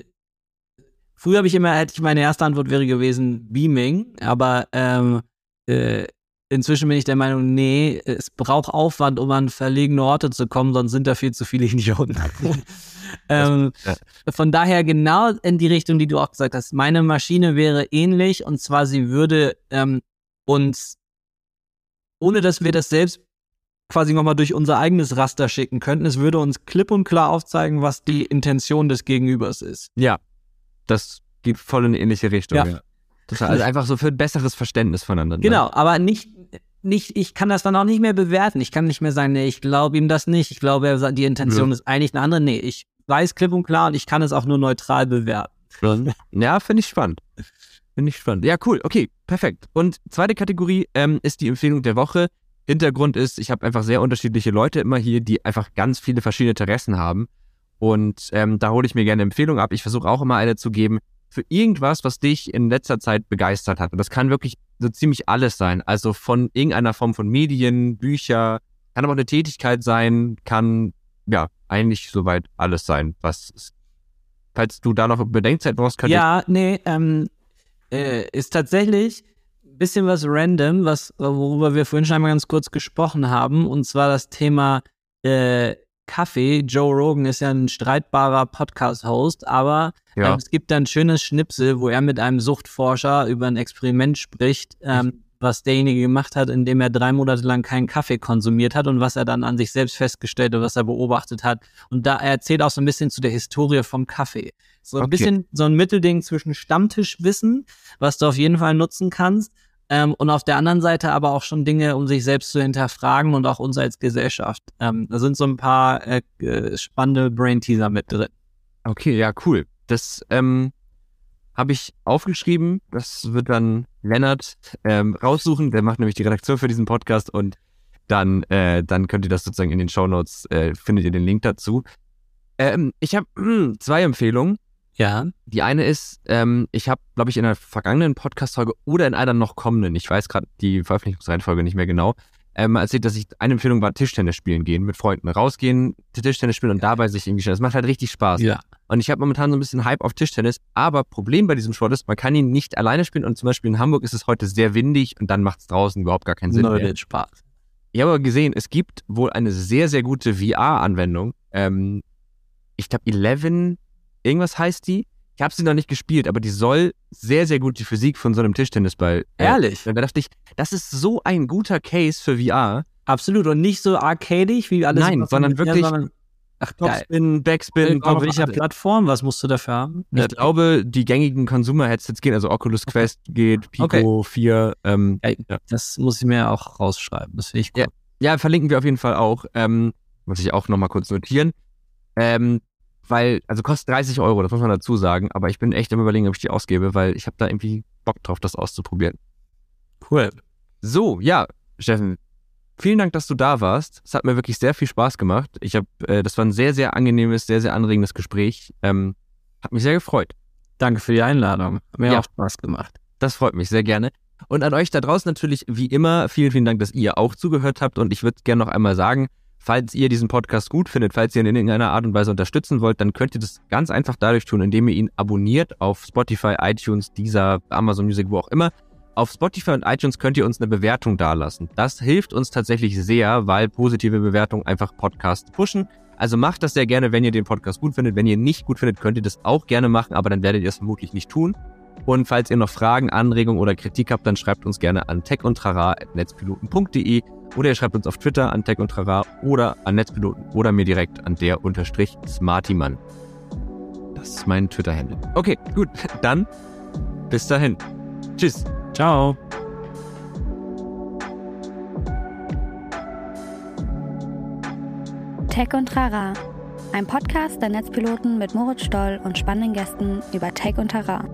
früher habe ich immer, hätte ich meine erste Antwort wäre gewesen Beaming, aber ähm, äh, inzwischen bin ich der Meinung, nee, es braucht Aufwand, um an verlegene Orte zu kommen, sonst sind da viel zu viele Idioten. ähm. Von daher genau in die Richtung, die du auch gesagt hast. Meine Maschine wäre ähnlich und zwar sie würde ähm, uns, ohne dass wir das selbst quasi nochmal durch unser eigenes Raster schicken könnten, es würde uns klipp und klar aufzeigen, was die Intention des Gegenübers ist. Ja, das geht voll in eine ähnliche Richtung. Ja. Ja. Total. Also einfach so für ein besseres Verständnis voneinander. Genau, aber nicht, nicht, ich kann das dann auch nicht mehr bewerten. Ich kann nicht mehr sagen, nee, ich glaube ihm das nicht. Ich glaube, er sagt, die Intention ist eigentlich eine andere. Nee, ich weiß klipp und klar und ich kann es auch nur neutral bewerten. Ja, finde ich spannend. Finde ich spannend. Ja, cool. Okay, perfekt. Und zweite Kategorie ähm, ist die Empfehlung der Woche. Hintergrund ist, ich habe einfach sehr unterschiedliche Leute immer hier, die einfach ganz viele verschiedene Interessen haben. Und ähm, da hole ich mir gerne Empfehlungen ab. Ich versuche auch immer eine zu geben für irgendwas, was dich in letzter Zeit begeistert hat. Und das kann wirklich so ziemlich alles sein. Also von irgendeiner Form von Medien, Bücher, kann aber auch eine Tätigkeit sein, kann ja eigentlich soweit alles sein, was ist. Falls du da noch Bedenkzeit brauchst, könnte Ja, nee, ähm, äh, ist tatsächlich ein bisschen was random, was, worüber wir vorhin schon einmal ganz kurz gesprochen haben, und zwar das Thema äh, Kaffee. Joe Rogan ist ja ein streitbarer Podcast-Host, aber Ja. ähm, es gibt da ein schönes Schnipsel, wo er mit einem Suchtforscher über ein Experiment spricht, ähm, was derjenige gemacht hat, indem er drei Monate lang keinen Kaffee konsumiert hat und was er dann an sich selbst festgestellt und was er beobachtet hat. Und da er erzählt auch so ein bisschen zu der Historie vom Kaffee. So ein Okay. bisschen so ein Mittelding zwischen Stammtischwissen, was du auf jeden Fall nutzen kannst, ähm, und auf der anderen Seite aber auch schon Dinge, um sich selbst zu hinterfragen und auch uns als Gesellschaft. Ähm, da sind so ein paar äh, spannende Brain-Teaser mit drin. Okay, ja, cool. Das ähm, habe ich aufgeschrieben. Das wird dann Lennart ähm, raussuchen. Der macht nämlich die Redaktion für diesen Podcast und dann, äh, dann könnt ihr das sozusagen in den Shownotes, äh, findet ihr den Link dazu. Ähm, ich habe zwei Empfehlungen. Ja. Die eine ist, ähm, ich habe, glaube ich, in einer vergangenen Podcast-Folge oder in einer noch kommenden, ich weiß gerade die Veröffentlichungsreihenfolge nicht mehr genau, ähm, erzählt, dass ich, eine Empfehlung war, Tischtennis spielen gehen, mit Freunden rausgehen, Tischtennis spielen und dabei sich irgendwie. Das macht halt richtig Spaß. Ja. Und ich habe momentan so ein bisschen Hype auf Tischtennis, aber Problem bei diesem Sport ist, man kann ihn nicht alleine spielen und zum Beispiel in Hamburg ist es heute sehr windig und dann macht es draußen überhaupt gar keinen Sinn mehr. Leute, Spaß. Ich habe aber gesehen, es gibt wohl eine sehr, sehr gute VR-Anwendung. Ähm, ich glaube, 11, irgendwas heißt die. Ich habe sie noch nicht gespielt, aber die soll sehr, sehr gut die Physik von so einem Tischtennisball. äh, Ehrlich? Und da dachte ich, das ist so ein guter Case für VR. Absolut. Und nicht so arcadig wie alles. Nein, sondern ja, wirklich sondern- Ach, geil. Topspin, Backspin, Auf welcher Plattform? Was musst du dafür haben? Ich glaube, die gängigen Consumer-Headsets gehen, also Oculus Quest geht, Pico Okay. 4. Ähm, Ja, ja. Das muss ich mir auch rausschreiben. Das finde ich cool. Ja, verlinken wir auf jeden Fall auch. Ähm, muss ich auch nochmal kurz notieren. Ähm, weil, also kostet 30 Euro, das muss man dazu sagen, aber ich bin echt am überlegen, ob ich die ausgebe, weil ich habe da irgendwie Bock drauf, das auszuprobieren. Cool. So, ja, Steffen, vielen Dank, dass du da warst. Es hat mir wirklich sehr viel Spaß gemacht. Ich habe, äh, das war ein sehr, sehr angenehmes, sehr, sehr anregendes Gespräch. Ähm, hat mich sehr gefreut. Danke für die Einladung. Hat mir Ja. auch Spaß gemacht. Das freut mich sehr gerne. Und an euch da draußen natürlich wie immer vielen, vielen Dank, dass ihr auch zugehört habt. Und ich würde gerne noch einmal sagen, falls ihr diesen Podcast gut findet, falls ihr ihn in irgendeiner Art und Weise unterstützen wollt, dann könnt ihr das ganz einfach dadurch tun, indem ihr ihn abonniert auf Spotify, iTunes, dieser Amazon Music, wo auch immer. Auf Spotify und iTunes könnt ihr uns eine Bewertung dalassen. Das hilft uns tatsächlich sehr, weil positive Bewertungen einfach Podcasts pushen. Also macht das sehr gerne, wenn ihr den Podcast gut findet. Wenn ihr ihn nicht gut findet, könnt ihr das auch gerne machen, aber dann werdet ihr es vermutlich nicht tun. Und falls ihr noch Fragen, Anregungen oder Kritik habt, dann schreibt uns gerne an techundtrara.netzpiloten.de oder ihr schreibt uns auf Twitter an techundtrara oder an Netzpiloten oder mir direkt an der unterstrich Smartymann. Das ist mein Twitter-Handle. Okay, gut. Dann bis dahin. Tschüss. Ciao. Tech und Trara. Ein Podcast der Netzpiloten mit Moritz Stoll und spannenden Gästen über Tech und Trara.